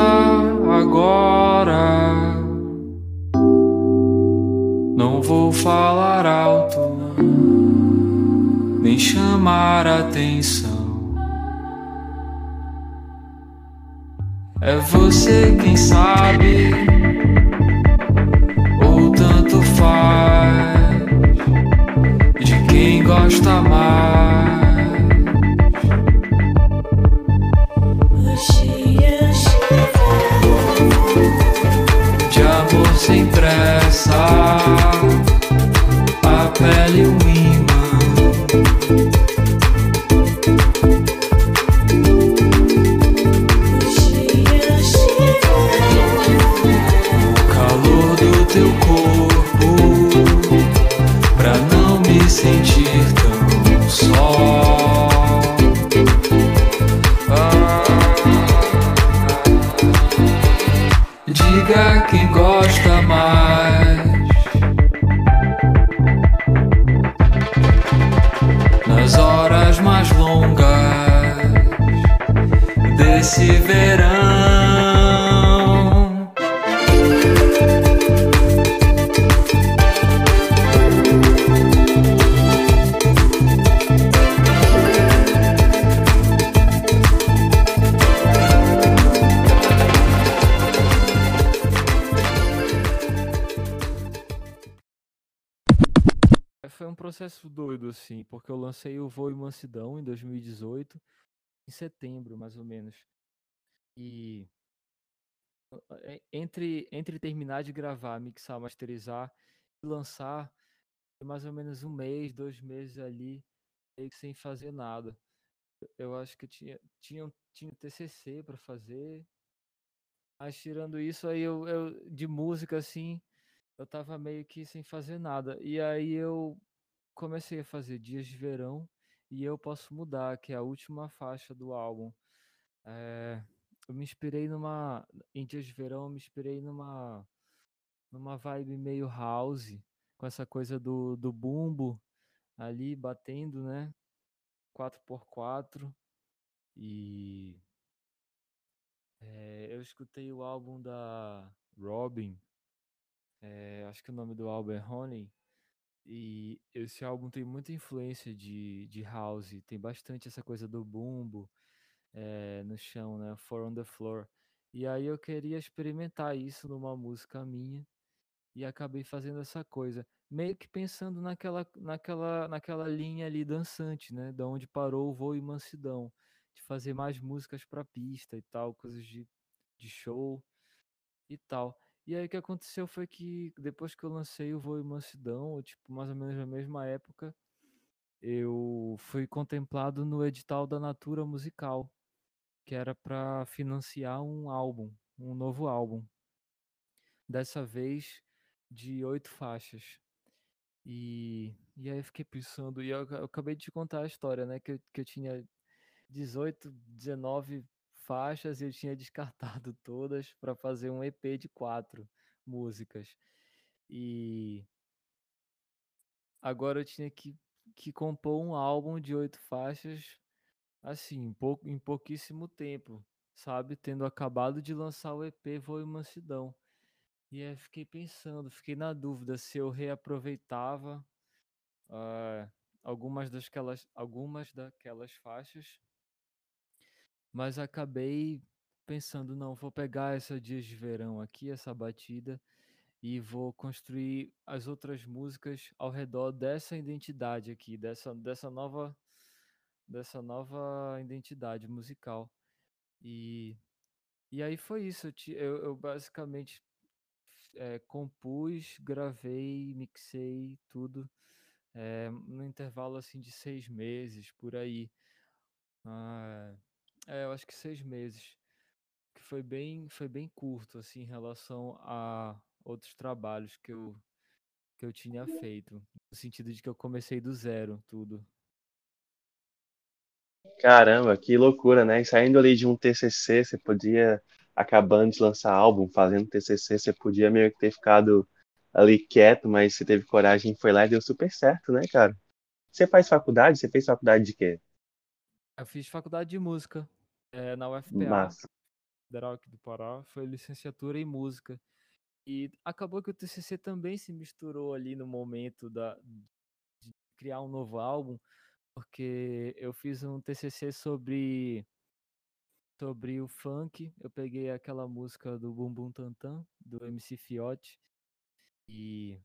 S3: agora. Não vou falar alto, nem chamar atenção. É você quem sabe, ou tanto faz, de quem gosta mais.
S2: passar. Lancei o Voo e Mansidão em 2018, em setembro, mais ou menos. E entre, entre terminar de gravar, mixar, masterizar e lançar, mais ou menos um mês, dois meses ali, meio que sem fazer nada. Eu- acho que tinha, tinha, tinha TCC para fazer, mas tirando isso, aí eu, eu, de música, assim, eu tava meio que sem fazer nada. E aí eu comecei a fazer Dias de Verão e Eu Posso Mudar, que é a última faixa do álbum. Eh, eu me inspirei numa. Em Dias de Verão, eu me inspirei numa, numa vibe meio house, com essa coisa do, do bumbo ali batendo, né? 4x4. E eh, eu escutei o álbum da Robin, eh, acho que o nome do álbum é Honey. E esse álbum tem muita influência de, de house, tem bastante essa coisa do bumbo eh, no chão, né? Four on the floor. E aí eu queria experimentar isso numa música minha e acabei fazendo essa coisa, meio que pensando naquela, naquela, naquela linha ali dançante, né? Da onde parou o Voo e Mansidão, de fazer mais músicas para pista e tal, coisas de, de show e tal. E aí o que aconteceu foi que depois que eu lancei o Voo e Mansidão, tipo, mais ou menos na mesma época, eu fui contemplado no edital da Natura Musical, que era para financiar um álbum, um novo álbum. Dessa vez de oito faixas. E, e aí eu fiquei pensando, e eu, eu acabei de te contar a história, né? Que eu, que eu tinha 18, 19 faixas e eu tinha descartado todas para fazer um EP de quatro músicas. E agora eu tinha que, que compor um álbum de oito faixas, assim, em, pou, em pouquíssimo tempo, sabe? Tendo acabado de lançar o EP Voo e Mansidão. E aí fiquei pensando, fiquei na dúvida se eu reaproveitava ah, algumas daquelas, algumas daquelas faixas, mas acabei pensando, não, vou pegar essa Dias de Verão aqui, essa batida, e vou construir as outras músicas ao redor dessa identidade aqui, dessa, dessa nova dessa nova identidade musical. E, e aí foi isso, eu, eu, basicamente eh, compus, gravei, mixei tudo eh, no intervalo assim de seis meses por aí. Ah, é, eu acho que seis meses, que foi bem, foi bem curto assim em relação a outros trabalhos que eu que eu tinha feito, no sentido de que eu comecei do zero tudo.
S1: Caramba, que loucura, né? E saindo ali de um TCC, você podia, acabando de lançar álbum, fazendo TCC, você podia meio que ter ficado ali quieto, mas você teve coragem, foi lá e deu super certo, né, cara? Você faz faculdade? Você fez faculdade de quê?
S2: Eu fiz faculdade de música eh, na UFPA,
S1: Massa.
S2: Federal aqui do Pará, foi licenciatura em música. E acabou que o TCC também se misturou ali no momento da, de criar um novo álbum, porque eu fiz um TCC sobre sobre o funk. Eu peguei aquela música do Bumbum Tantan do MC Fiote e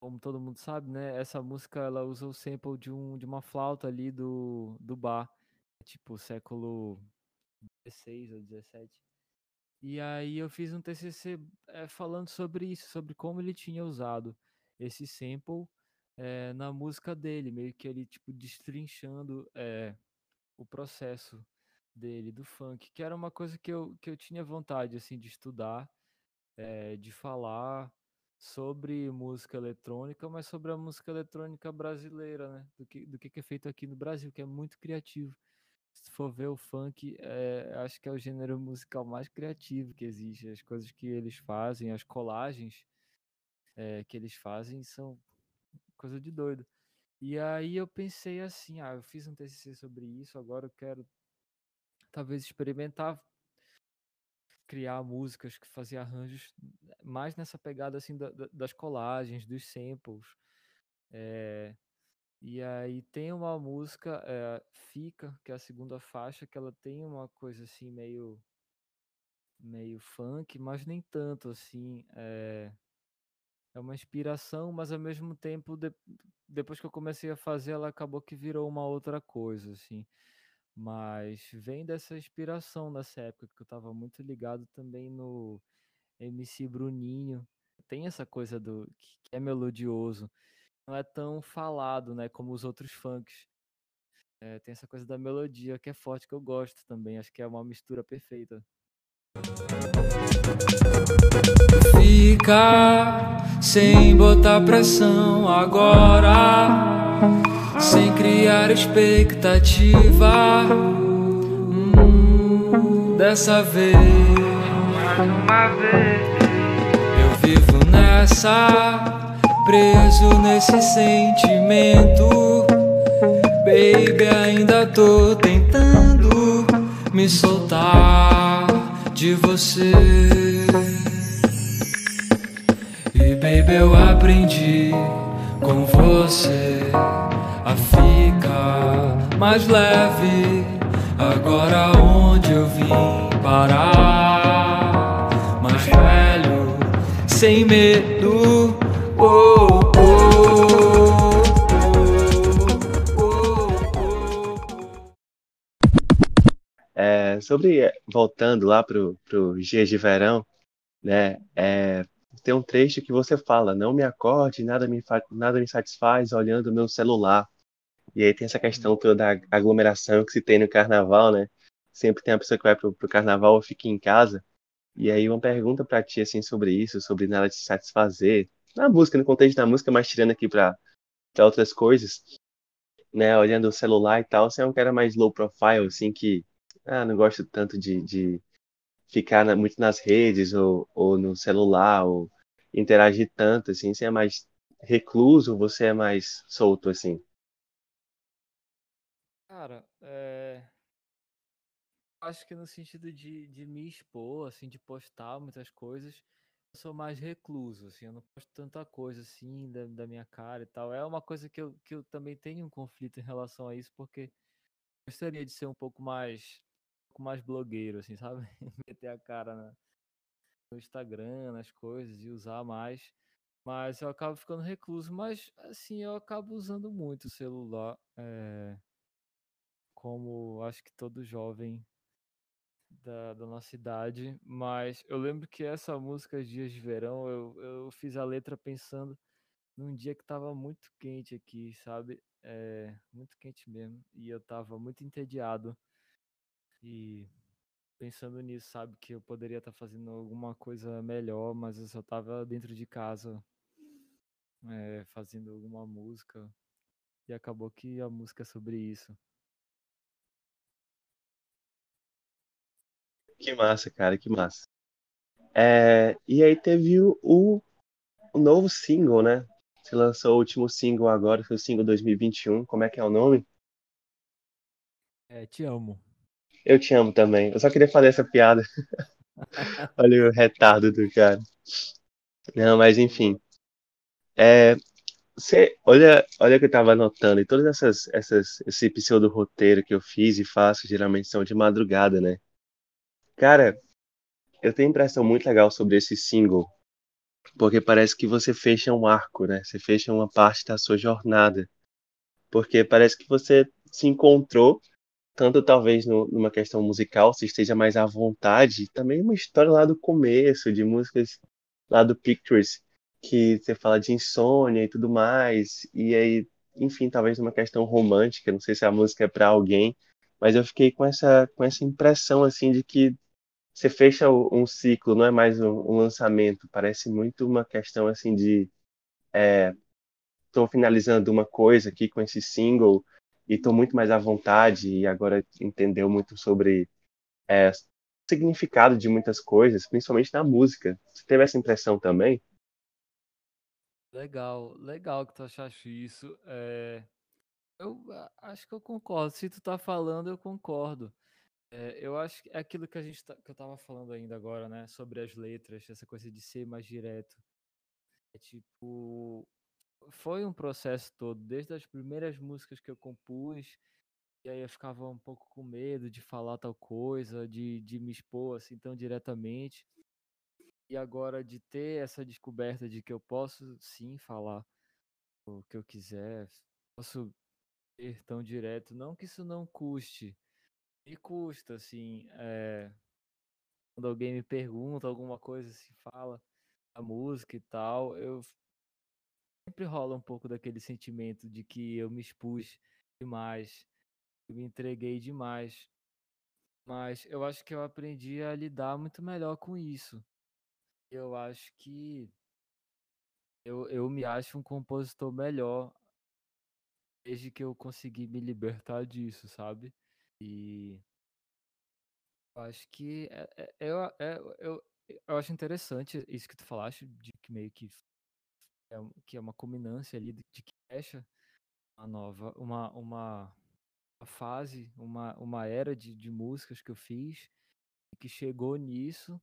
S2: como todo mundo sabe, né, essa música ela usa o sample de um de uma flauta ali do do bar, tipo século 16 ou 17. E aí eu fiz um TCC eh, falando sobre isso, sobre como ele tinha usado esse sample eh, na música dele, meio que ele tipo destrinchando eh, o processo dele do funk, que era uma coisa que eu, que eu tinha vontade assim de estudar, de falar sobre música eletrônica, mas sobre a música eletrônica brasileira, né? Do que, do que é feito aqui no Brasil, que é muito criativo. Se for ver o funk, é, acho que é o gênero musical mais criativo que existe. As coisas que eles fazem, as colagens é, que eles fazem são coisa de doido. E aí eu pensei assim, ah, eu fiz um TCC sobre isso, agora eu quero talvez experimentar criar músicas que fazia arranjos mais nessa pegada assim da- da- das colagens, dos samples. É, e aí tem uma música, é, Fica, que é a segunda faixa, que ela tem uma coisa assim meio meio funk, mas nem tanto assim. É, é uma inspiração, mas ao mesmo tempo, de- depois que eu comecei a fazer, ela acabou que virou uma outra coisa, assim. Mas vem dessa inspiração nessa época, que eu tava muito ligado também no MC Bruninho. Tem essa coisa do que é melodioso, não é tão falado, né, como os outros funks. É, tem essa coisa da melodia que é forte, que eu gosto também. Acho que é uma mistura perfeita.
S3: Fica sem botar pressão agora, sem criar expectativa. Hum, dessa vez, eu vivo nessa, preso nesse sentimento. Baby, ainda tô tentando me soltar de você. E baby, eu aprendi com você a ficar mais leve. Agora onde eu vim parar? Mais velho, sem medo. Oh, oh, oh.
S1: É, sobre, é, voltando lá pro, pro Dias de Verão, né, é, tem um trecho que você fala, não me acorde, nada me, nada me satisfaz olhando o meu celular. E aí tem essa questão toda da aglomeração que se tem no carnaval, né? Sempre tem a pessoa que vai pro, pro carnaval ou fica em casa. E aí uma pergunta pra ti, assim, sobre isso, sobre nada te satisfazer. Na música, no contexto da música, mas tirando aqui pra, pra outras coisas, né? Olhando o celular e tal, você é um cara mais low profile, assim, que, ah, não gosto tanto de, de ficar na- muito nas redes ou, ou no celular ou interagir tanto, assim, você é mais recluso, você é mais solto, assim.
S2: Cara, é... acho que no sentido de, de me expor, assim, de postar muitas coisas, sou mais recluso, assim, eu não posto tanta coisa assim da, da minha cara e tal. É uma coisa que eu, que eu também tenho um conflito em relação a isso, porque gostaria de ser um pouco mais, um pouco mais blogueiro, assim, sabe? Meter a cara na- no Instagram, nas coisas e usar mais. Mas eu acabo ficando recluso, mas assim, eu acabo usando muito o celular, é, como acho que todo jovem da, da nossa idade, mas eu lembro que essa música Dias de Verão, eu, eu fiz a letra pensando num dia que tava muito quente aqui, sabe? É, muito quente mesmo, e eu tava muito entediado e pensando nisso, sabe? Que eu poderia estar fazendo alguma coisa melhor, mas eu só tava dentro de casa, é, fazendo alguma música, e acabou que a música é sobre isso.
S1: Que massa, cara, que massa. É, e aí teve o, o, novo single, né? Você lançou o último single agora, foi o single 2021. Como é que é o nome?
S2: É, te amo.
S1: Eu te amo também. Eu só queria fazer essa piada. Olha o retardo do cara. Não, mas enfim. É, você, olha, olha que eu tava anotando, e todas essas, essas, esse pseudo roteiro que eu fiz e faço geralmente são de madrugada, né? Cara, eu tenho impressão muito legal sobre esse single, porque parece que você fecha um arco, né? Você fecha uma parte da sua jornada. Porque parece que você se encontrou, tanto talvez no, numa questão musical, se esteja mais à vontade, também uma história lá do começo, de músicas lá do Pictures, que você fala de insônia e tudo mais, e aí, enfim, talvez numa questão romântica, não sei se a música é para alguém, mas eu fiquei com essa, com essa impressão, assim, de que você fecha um ciclo, não é mais um, um lançamento, parece muito uma questão, assim, de estou finalizando uma coisa aqui com esse single e estou muito mais à vontade e agora entendeu muito sobre é, significado de muitas coisas, principalmente na música. Você teve essa impressão também?
S2: Legal, legal que tu achaste isso. É, eu acho que eu concordo. Se tu tá falando, eu concordo. É, eu acho que é aquilo que a gente tá- que eu tava falando ainda agora, né? Sobre as letras, essa coisa de ser mais direto. É tipo, foi um processo todo, desde as primeiras músicas que eu compus, e aí eu ficava um pouco com medo de falar tal coisa, de, de me expor assim tão diretamente. E agora de ter essa descoberta de que eu posso sim falar o que eu quiser, posso ser tão direto, não que isso não custe, me custa assim, é, quando alguém me pergunta alguma coisa, se fala a música e tal, eu sempre rola um pouco daquele sentimento de que eu me expus demais, eu me entreguei demais. Mas eu acho que eu aprendi a lidar muito melhor com isso. Eu acho que eu, eu me acho um compositor melhor desde que eu consegui me libertar disso, sabe? E acho que é, é, eu, é, eu, eu acho interessante isso que tu falaste, de que meio que é, que é uma culminância ali de, de que fecha uma nova, uma, uma fase, uma, uma era de, de músicas que eu fiz que chegou nisso,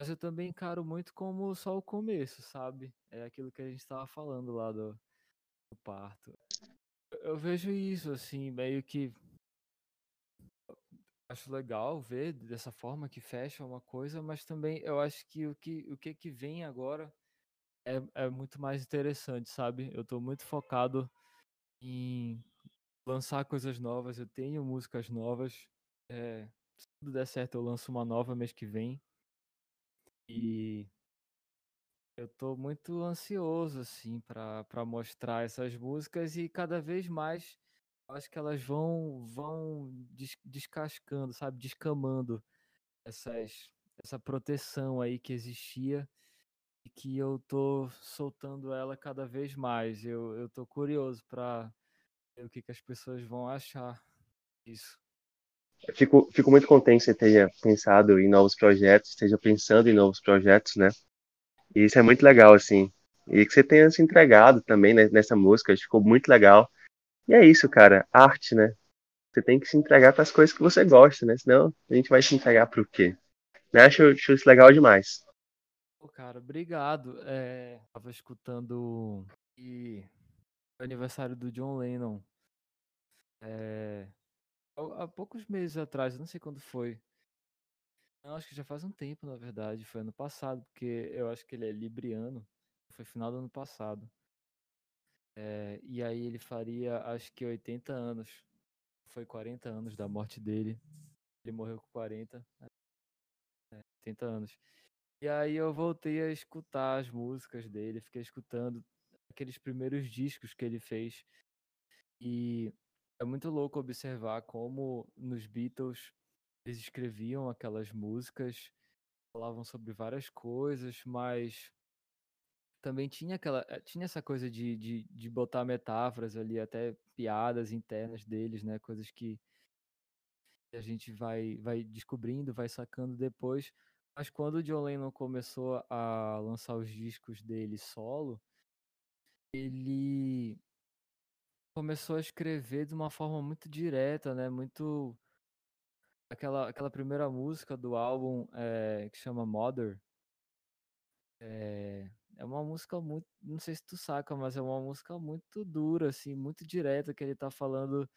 S2: mas eu também encaro muito como só o começo, sabe? É aquilo que a gente estava falando lá do, do parto. Eu vejo isso, assim, meio que acho legal ver dessa forma que fecha uma coisa, mas também eu acho que o que, o que, que vem agora é, é muito mais interessante, sabe? Eu tô muito focado em lançar coisas novas, eu tenho músicas novas. É, se tudo der certo, eu lanço uma nova mês que vem. E eu tô muito ansioso, assim, para mostrar essas músicas e cada vez mais acho que elas vão vão des- descascando, sabe, descamando essas essa proteção aí que existia e que eu tô soltando ela cada vez mais. Eu, eu tô curioso pra ver o que que as pessoas vão achar disso.
S1: Fico, fico muito contente que você tenha pensado em novos projetos, esteja pensando em novos projetos, né? E isso é muito legal, assim. E que você tenha se entregado também né, nessa música, ficou muito legal. E é isso, cara, arte, né? Você tem que se entregar para as coisas que você gosta, né? Senão a gente vai se entregar para o quê? Eu acho, acho isso legal demais.
S2: Pô, cara, obrigado. É, tava escutando e o aniversário do John Lennon. É, há poucos meses atrás, não sei quando foi. Não, acho que já faz um tempo, na verdade. Foi ano passado, porque eu acho que ele é libriano. Foi final do ano passado. É, e aí ele faria, acho que 80 anos. Foi 40 anos da morte dele. Ele morreu com 40, é, 80 anos. E aí eu voltei a escutar as músicas dele, fiquei escutando aqueles primeiros discos que ele fez. E é muito louco observar como nos Beatles eles escreviam aquelas músicas, falavam sobre várias coisas, mas também tinha aquela, eh, tinha essa coisa de, de, de botar metáforas ali, até piadas internas deles, né? Coisas que a gente vai, vai descobrindo, vai sacando depois. Mas quando o John Lennon começou a lançar os discos dele solo, ele começou a escrever de uma forma muito direta, né? Muito aquela, aquela primeira música do álbum é, que chama Mother. É, é uma música muito, não sei se tu saca, mas é uma música muito dura, assim, muito direta, que ele tá falando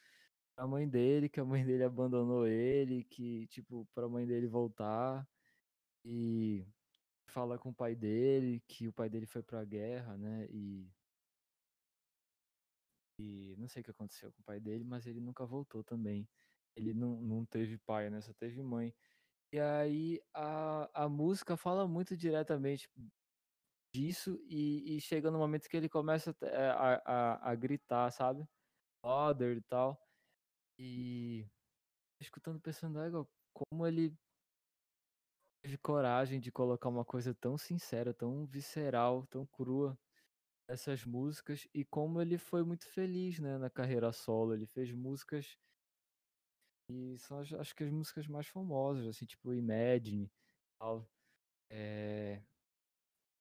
S2: a mãe dele, que a mãe dele abandonou ele, que, tipo, pra mãe dele voltar. E fala com o pai dele, que o pai dele foi pra guerra, né? E. E não sei o que aconteceu com o pai dele, mas ele nunca voltou também. Ele não, não teve pai, né? Só teve mãe. E aí a, a música fala muito diretamente disso e, e chega no momento que ele começa a, a, a gritar, sabe? Mother e tal. E escutando pensando, "Égua, como ele teve coragem de colocar uma coisa tão sincera, tão visceral, tão crua nessas músicas e como ele foi muito feliz, né, na carreira solo. Ele fez músicas e são as- acho que as músicas mais famosas, assim, tipo Imagine, tal. É,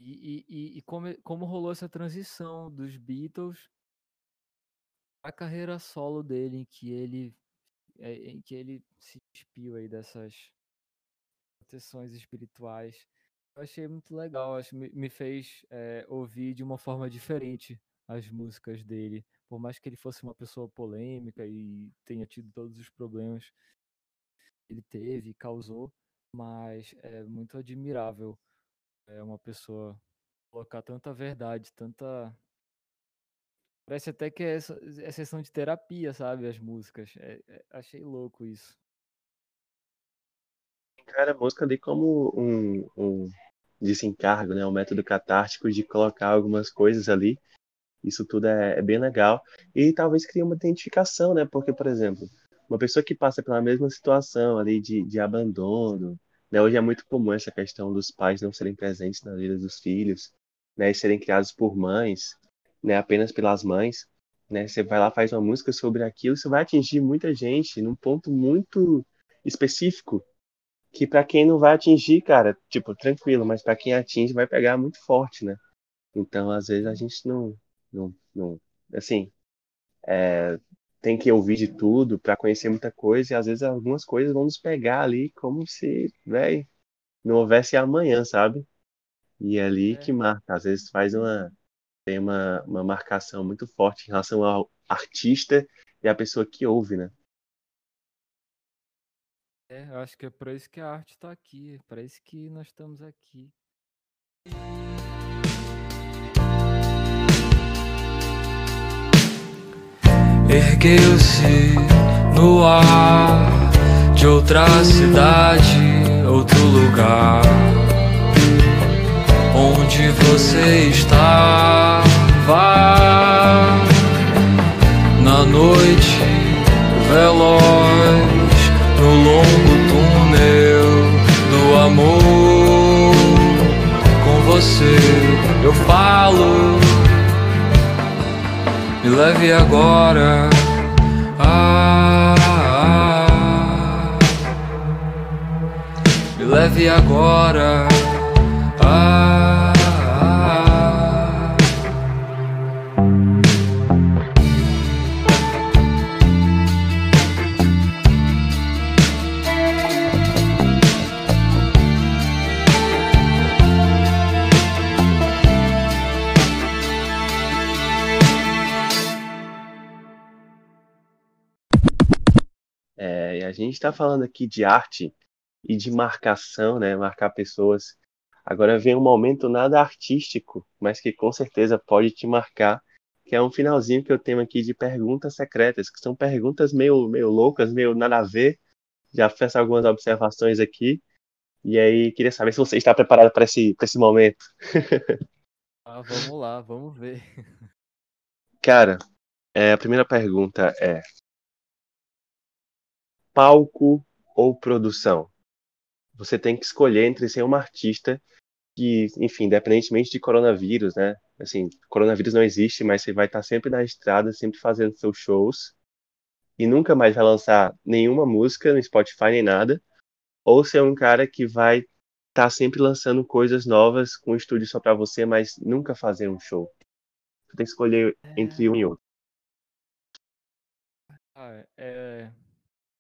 S2: e, e, e, como, como rolou essa transição dos Beatles à carreira solo dele, em que ele, é, em que ele se despiu aí dessas proteções espirituais. Eu achei muito legal, acho me, me fez é, ouvir de uma forma diferente as músicas dele. Por mais que ele fosse uma pessoa polêmica e tenha tido todos os problemas que ele teve e causou, mas é muito admirável é uma pessoa colocar tanta verdade, tanta Parece até que é, é sessão de terapia, sabe? As músicas. É- é- achei louco isso.
S1: Cara, a música ali como um, um desencargo, né? Um método catártico de colocar algumas coisas ali. Isso tudo é, é bem legal. E talvez crie uma identificação, né? Porque, por exemplo, uma pessoa que passa pela mesma situação ali de, de abandono, né? Hoje é muito comum essa questão dos pais não serem presentes na vida dos filhos, né? E serem criados por mães, né? Apenas pelas mães, né? Você vai lá, faz uma música sobre aquilo, isso vai atingir muita gente num ponto muito específico, que para quem não vai atingir, cara, tipo, tranquilo, mas para quem atinge vai pegar muito forte, né? Então, às vezes a gente não, não, não assim, é, tem que ouvir de tudo para conhecer muita coisa e às vezes algumas coisas vão nos pegar ali como se, velho, não houvesse amanhã, sabe? E é ali
S2: É.
S1: que marca, às vezes faz uma tem uma, uma marcação muito forte em relação ao artista e à pessoa que ouve, né?
S2: É, eu acho que é para isso que a arte está aqui, é para isso que nós estamos aqui.
S3: Ergueu-se no ar de outra cidade, outro lugar. Onde você estava na noite veloz, no longo túnel do amor. Com você eu falo. Me leve agora. Ah, ah, me leve agora.
S1: Gente está falando aqui de arte e de marcação, né? Marcar pessoas. Agora vem um momento nada artístico, mas que com certeza pode te marcar, que é um finalzinho que eu tenho aqui de perguntas secretas, que são perguntas meio, meio loucas, meio nada a ver. Já fiz algumas observações aqui. E aí, queria saber se você está preparado para esse, esse momento.
S2: Ah, vamos lá, vamos ver.
S1: Cara, é, a primeira pergunta é: palco ou produção? Você tem que escolher entre ser uma artista que, enfim, independentemente de coronavírus, né? Assim, coronavírus não existe, mas você vai estar sempre na estrada, sempre fazendo seus shows, e nunca mais vai lançar nenhuma música no Spotify nem nada, ou ser um cara que vai estar tá sempre lançando coisas novas com um estúdio só para você, mas nunca fazer um show. Você tem que escolher entre um e outro.
S2: Ah, é, é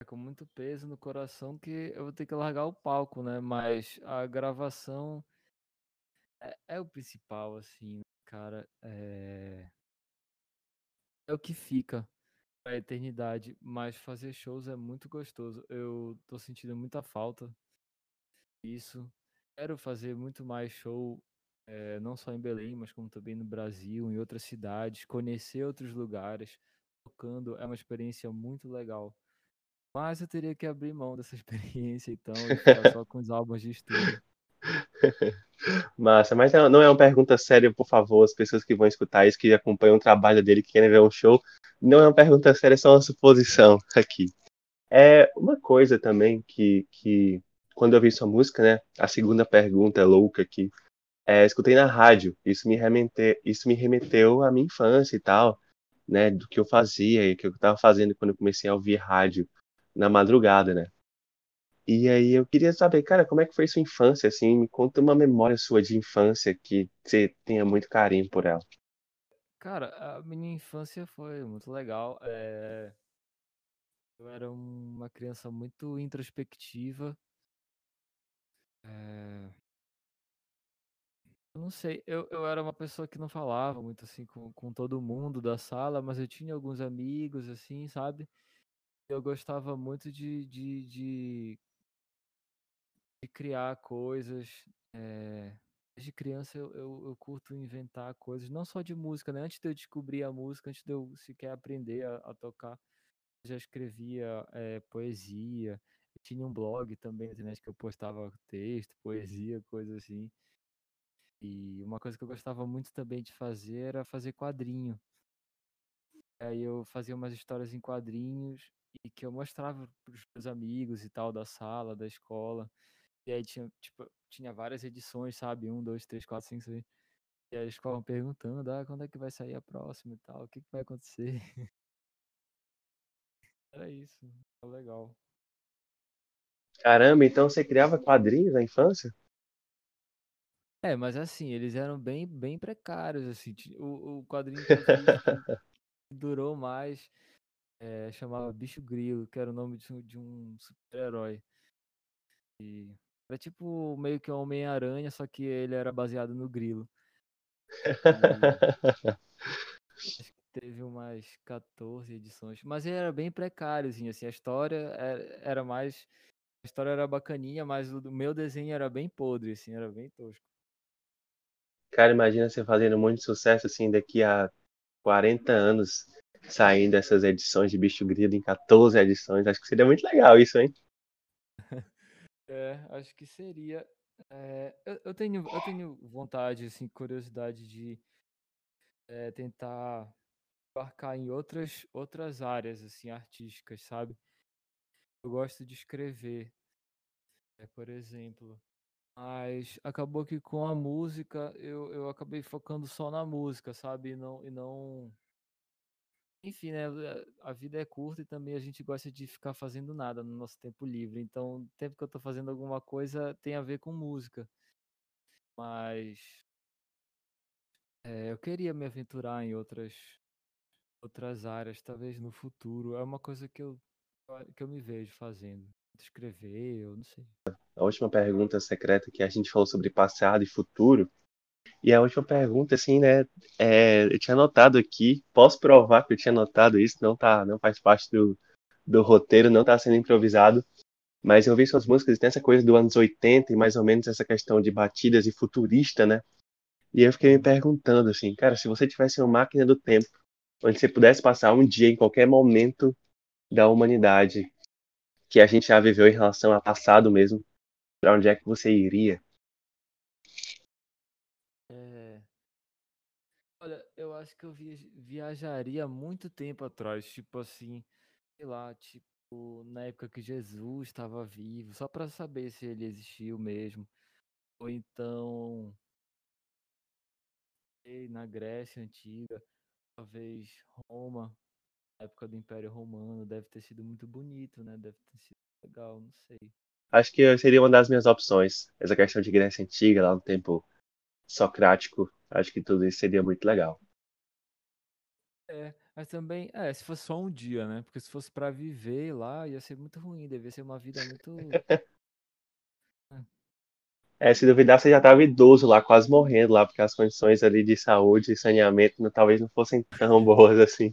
S2: com muito peso no coração que eu vou ter que largar o palco, né? Mas a gravação é, é o principal, assim, cara. É, é o que fica a eternidade, mas fazer shows é muito gostoso. Eu tô sentindo muita falta disso. Quero fazer muito mais show, é, não só em Belém, mas como também no Brasil, em outras cidades, conhecer outros lugares tocando é uma experiência muito legal. Mas eu teria que abrir mão dessa experiência, então, e ficar só com os álbuns de estúdio.
S1: Massa, mas não é uma pergunta séria, por favor, as pessoas que vão escutar isso, que acompanham o trabalho dele, que querem ver um show, não é uma pergunta séria, é só uma suposição aqui. É uma coisa também que, que quando eu vi sua música, né, a segunda pergunta é louca aqui, é, escutei na rádio, isso me, remete, isso me remeteu à minha infância e tal, né, do que eu fazia e que eu estava fazendo quando eu comecei a ouvir rádio na madrugada, né. E aí eu queria saber, cara, como é que foi sua infância, assim, me conta uma memória sua de infância que você tenha muito carinho por ela.
S2: Cara, a minha infância foi muito legal. É... Eu era uma criança muito introspectiva. É... Eu não sei, eu, eu era uma pessoa que não falava muito assim com, com todo mundo da sala, mas eu tinha alguns amigos, assim, sabe? Eu gostava muito de, de, de, de criar coisas. É... Desde criança eu, eu, eu, curto inventar coisas, não só de música, né? Antes de eu descobrir a música, antes de eu sequer aprender a, a tocar, eu já escrevia é, poesia. Eu tinha um blog também na internet que eu postava texto, poesia, coisa assim. E uma coisa que eu gostava muito também de fazer era fazer quadrinho. Aí eu fazia umas histórias em quadrinhos e que eu mostrava para os meus amigos e tal da sala, da escola. E aí tinha, tipo, tinha várias edições, sabe? Um, dois, três, quatro, cinco, seis. E aí eles ficavam perguntando, ah, quando é que vai sair a próxima e tal, o que, que vai acontecer? Era isso, era legal.
S1: Caramba, então você criava quadrinhos na infância?
S2: É, mas assim, eles eram bem, bem precários, assim. O, o quadrinho que durou mais é, chamava Bicho Grilo, que era o nome de, de um super-herói. E era tipo meio que um Homem-Aranha, só que ele era baseado no grilo. E... acho que teve umas 14 edições. Mas ele era bem precáriozinho, assim. A história era, era mais. A história era bacaninha, mas o meu desenho era bem podre, assim, era bem tosco.
S1: Cara, imagina você fazendo muito sucesso assim daqui a 40 anos saindo essas edições de Bicho Grilo em 14 edições. Acho que seria muito legal isso, hein?
S2: é, acho que seria. É, eu, eu, tenho, eu tenho vontade, assim, curiosidade de é, tentar embarcar em outras, outras áreas, assim, artísticas, sabe? Eu gosto de escrever, é, por exemplo. Mas acabou que com a música eu, eu acabei focando só na música, sabe? E não, e não. Enfim, né? A vida é curta e também a gente gosta de ficar fazendo nada no nosso tempo livre. Então, o tempo que eu tô fazendo alguma coisa tem a ver com música. Mas. É, eu queria me aventurar em outras outras áreas, talvez no futuro. É uma coisa que eu, que eu me vejo fazendo. Escrever, eu não sei.
S1: A última pergunta secreta que a gente falou sobre passado e futuro. E a última pergunta, assim, né? É, eu tinha anotado aqui, posso provar que eu tinha anotado isso, não tá, não faz parte do, do roteiro, não tá sendo improvisado. Mas eu vi suas músicas e tem essa coisa do anos 80 e mais ou menos essa questão de batidas e futurista, né? E eu fiquei me perguntando assim, cara, se você tivesse uma máquina do tempo, onde você pudesse passar um dia em qualquer momento da humanidade que a gente já viveu em relação ao passado mesmo, para onde é que você iria?
S2: Acho que eu viajaria muito tempo atrás, tipo assim, sei lá, tipo, na época que Jesus estava vivo, só para saber se ele existiu mesmo. Ou então na Grécia antiga, talvez Roma, na época do Império Romano. Deve ter sido muito bonito, né? Deve ter sido legal, não sei.
S1: Acho que seria uma das minhas opções. Essa questão de Grécia Antiga, lá no tempo socrático. Acho que tudo isso seria muito legal.
S2: É, mas também, é, se fosse só um dia, né? Porque se fosse pra viver lá, ia ser muito ruim, devia ser uma vida muito.
S1: É, se duvidar, você já estava idoso lá, quase morrendo lá, porque as condições ali de saúde e saneamento não- talvez não fossem tão boas assim.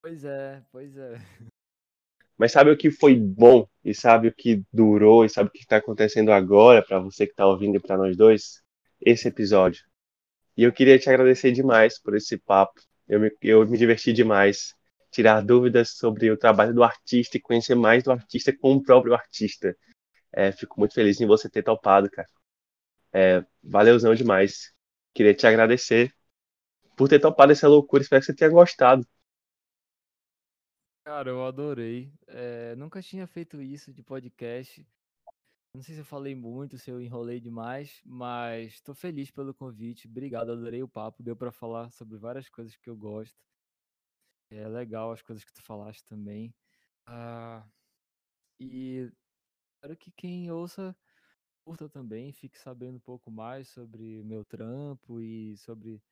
S2: Pois é, pois é.
S1: Mas sabe o que foi bom e sabe o que durou e sabe o que está acontecendo agora para você que está ouvindo e para nós dois? Esse episódio. E eu queria te agradecer demais por esse papo. Eu me, eu me diverti demais. Tirar dúvidas sobre o trabalho do artista e conhecer mais do artista com o próprio artista. É, fico muito feliz em você ter topado, cara. É, valeuzão demais. Queria te agradecer por ter topado essa loucura. Espero que você tenha gostado.
S2: Cara, eu adorei. É, nunca tinha feito isso de podcast. Não sei se eu falei muito, se eu enrolei demais, mas estou feliz pelo convite. Obrigado, adorei o papo. Deu para falar sobre várias coisas que eu gosto. É legal as coisas que tu falaste também. Ah, e espero que quem ouça curta também, fique sabendo um pouco mais sobre meu trampo e sobre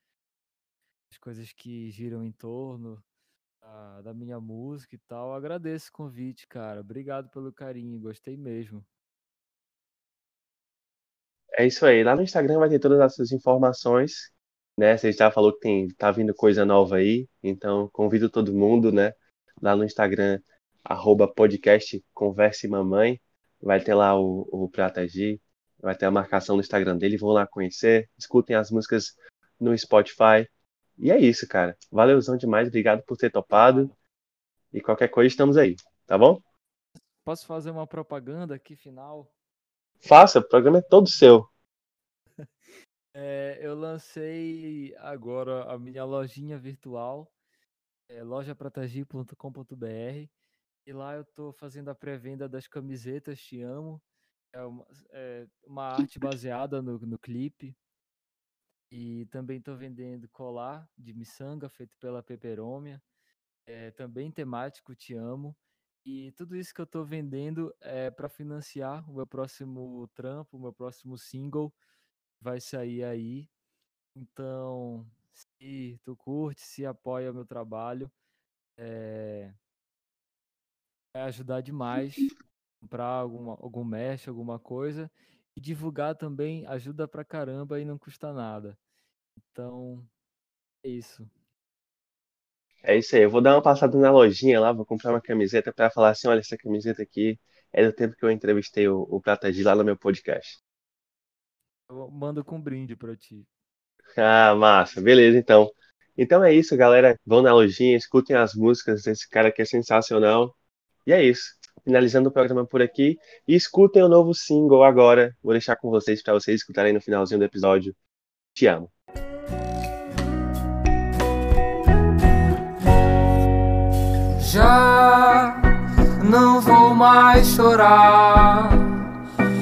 S2: as coisas que giram em torno da, da minha música e tal. Agradeço o convite, cara. Obrigado pelo carinho, gostei mesmo.
S1: É isso aí. Lá no Instagram vai ter todas essas informações, né? Você já falou que tem, tá vindo coisa nova aí, então convido todo mundo, né? Lá no Instagram, arroba podcast Converse Mamãe, vai ter lá o, o Prata G, vai ter a marcação no Instagram dele, vão lá conhecer, escutem as músicas no Spotify. E é isso, cara. Valeuzão demais, obrigado por ter topado. E qualquer coisa estamos aí, tá bom?
S2: Posso fazer uma propaganda aqui final?
S1: Faça, o programa é todo seu.
S2: É, eu lancei agora a minha lojinha virtual, é, e lá eu estou fazendo a pré-venda das camisetas Te Amo. É uma, é uma arte baseada no, no clipe. E também estou vendendo colar de miçanga feito pela Peperômia. É, também temático Te Amo. E tudo isso que eu estou vendendo é para financiar o meu próximo trampo, o meu próximo single vai sair aí. Então, se tu curte, se apoia o meu trabalho, é... vai ajudar demais comprar alguma, algum mesh, alguma coisa. E divulgar também ajuda pra caramba e não custa nada. Então, é isso.
S1: É isso aí, eu vou dar uma passada na lojinha lá, vou comprar uma camiseta para falar assim, olha, essa camiseta aqui é do tempo que eu entrevistei o, o Prata G lá no meu podcast.
S2: Eu mando com brinde pra ti.
S1: Ah, massa, beleza então. Então é isso, galera. Vão na lojinha, escutem as músicas desse cara que é sensacional. E é isso. Finalizando o programa por aqui. E escutem o novo single agora. Vou deixar com vocês para vocês escutarem no finalzinho do episódio. Te amo.
S3: Já não vou mais chorar,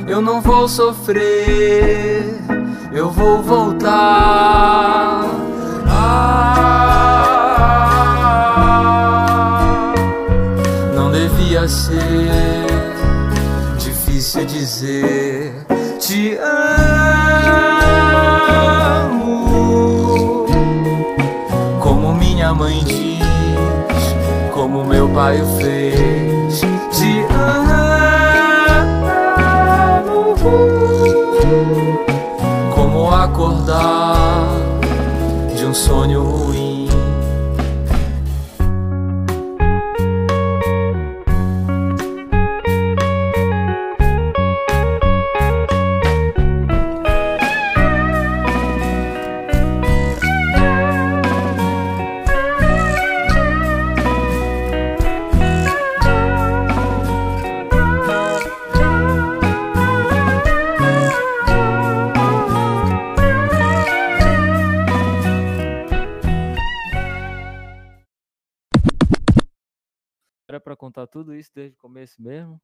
S3: eu não vou sofrer, eu vou voltar. Ah, não devia ser difícil dizer te amo, como minha mãe diz como meu pai o fez. Te amo, como acordar de um sonho ruim.
S2: Tudo isso desde o começo mesmo?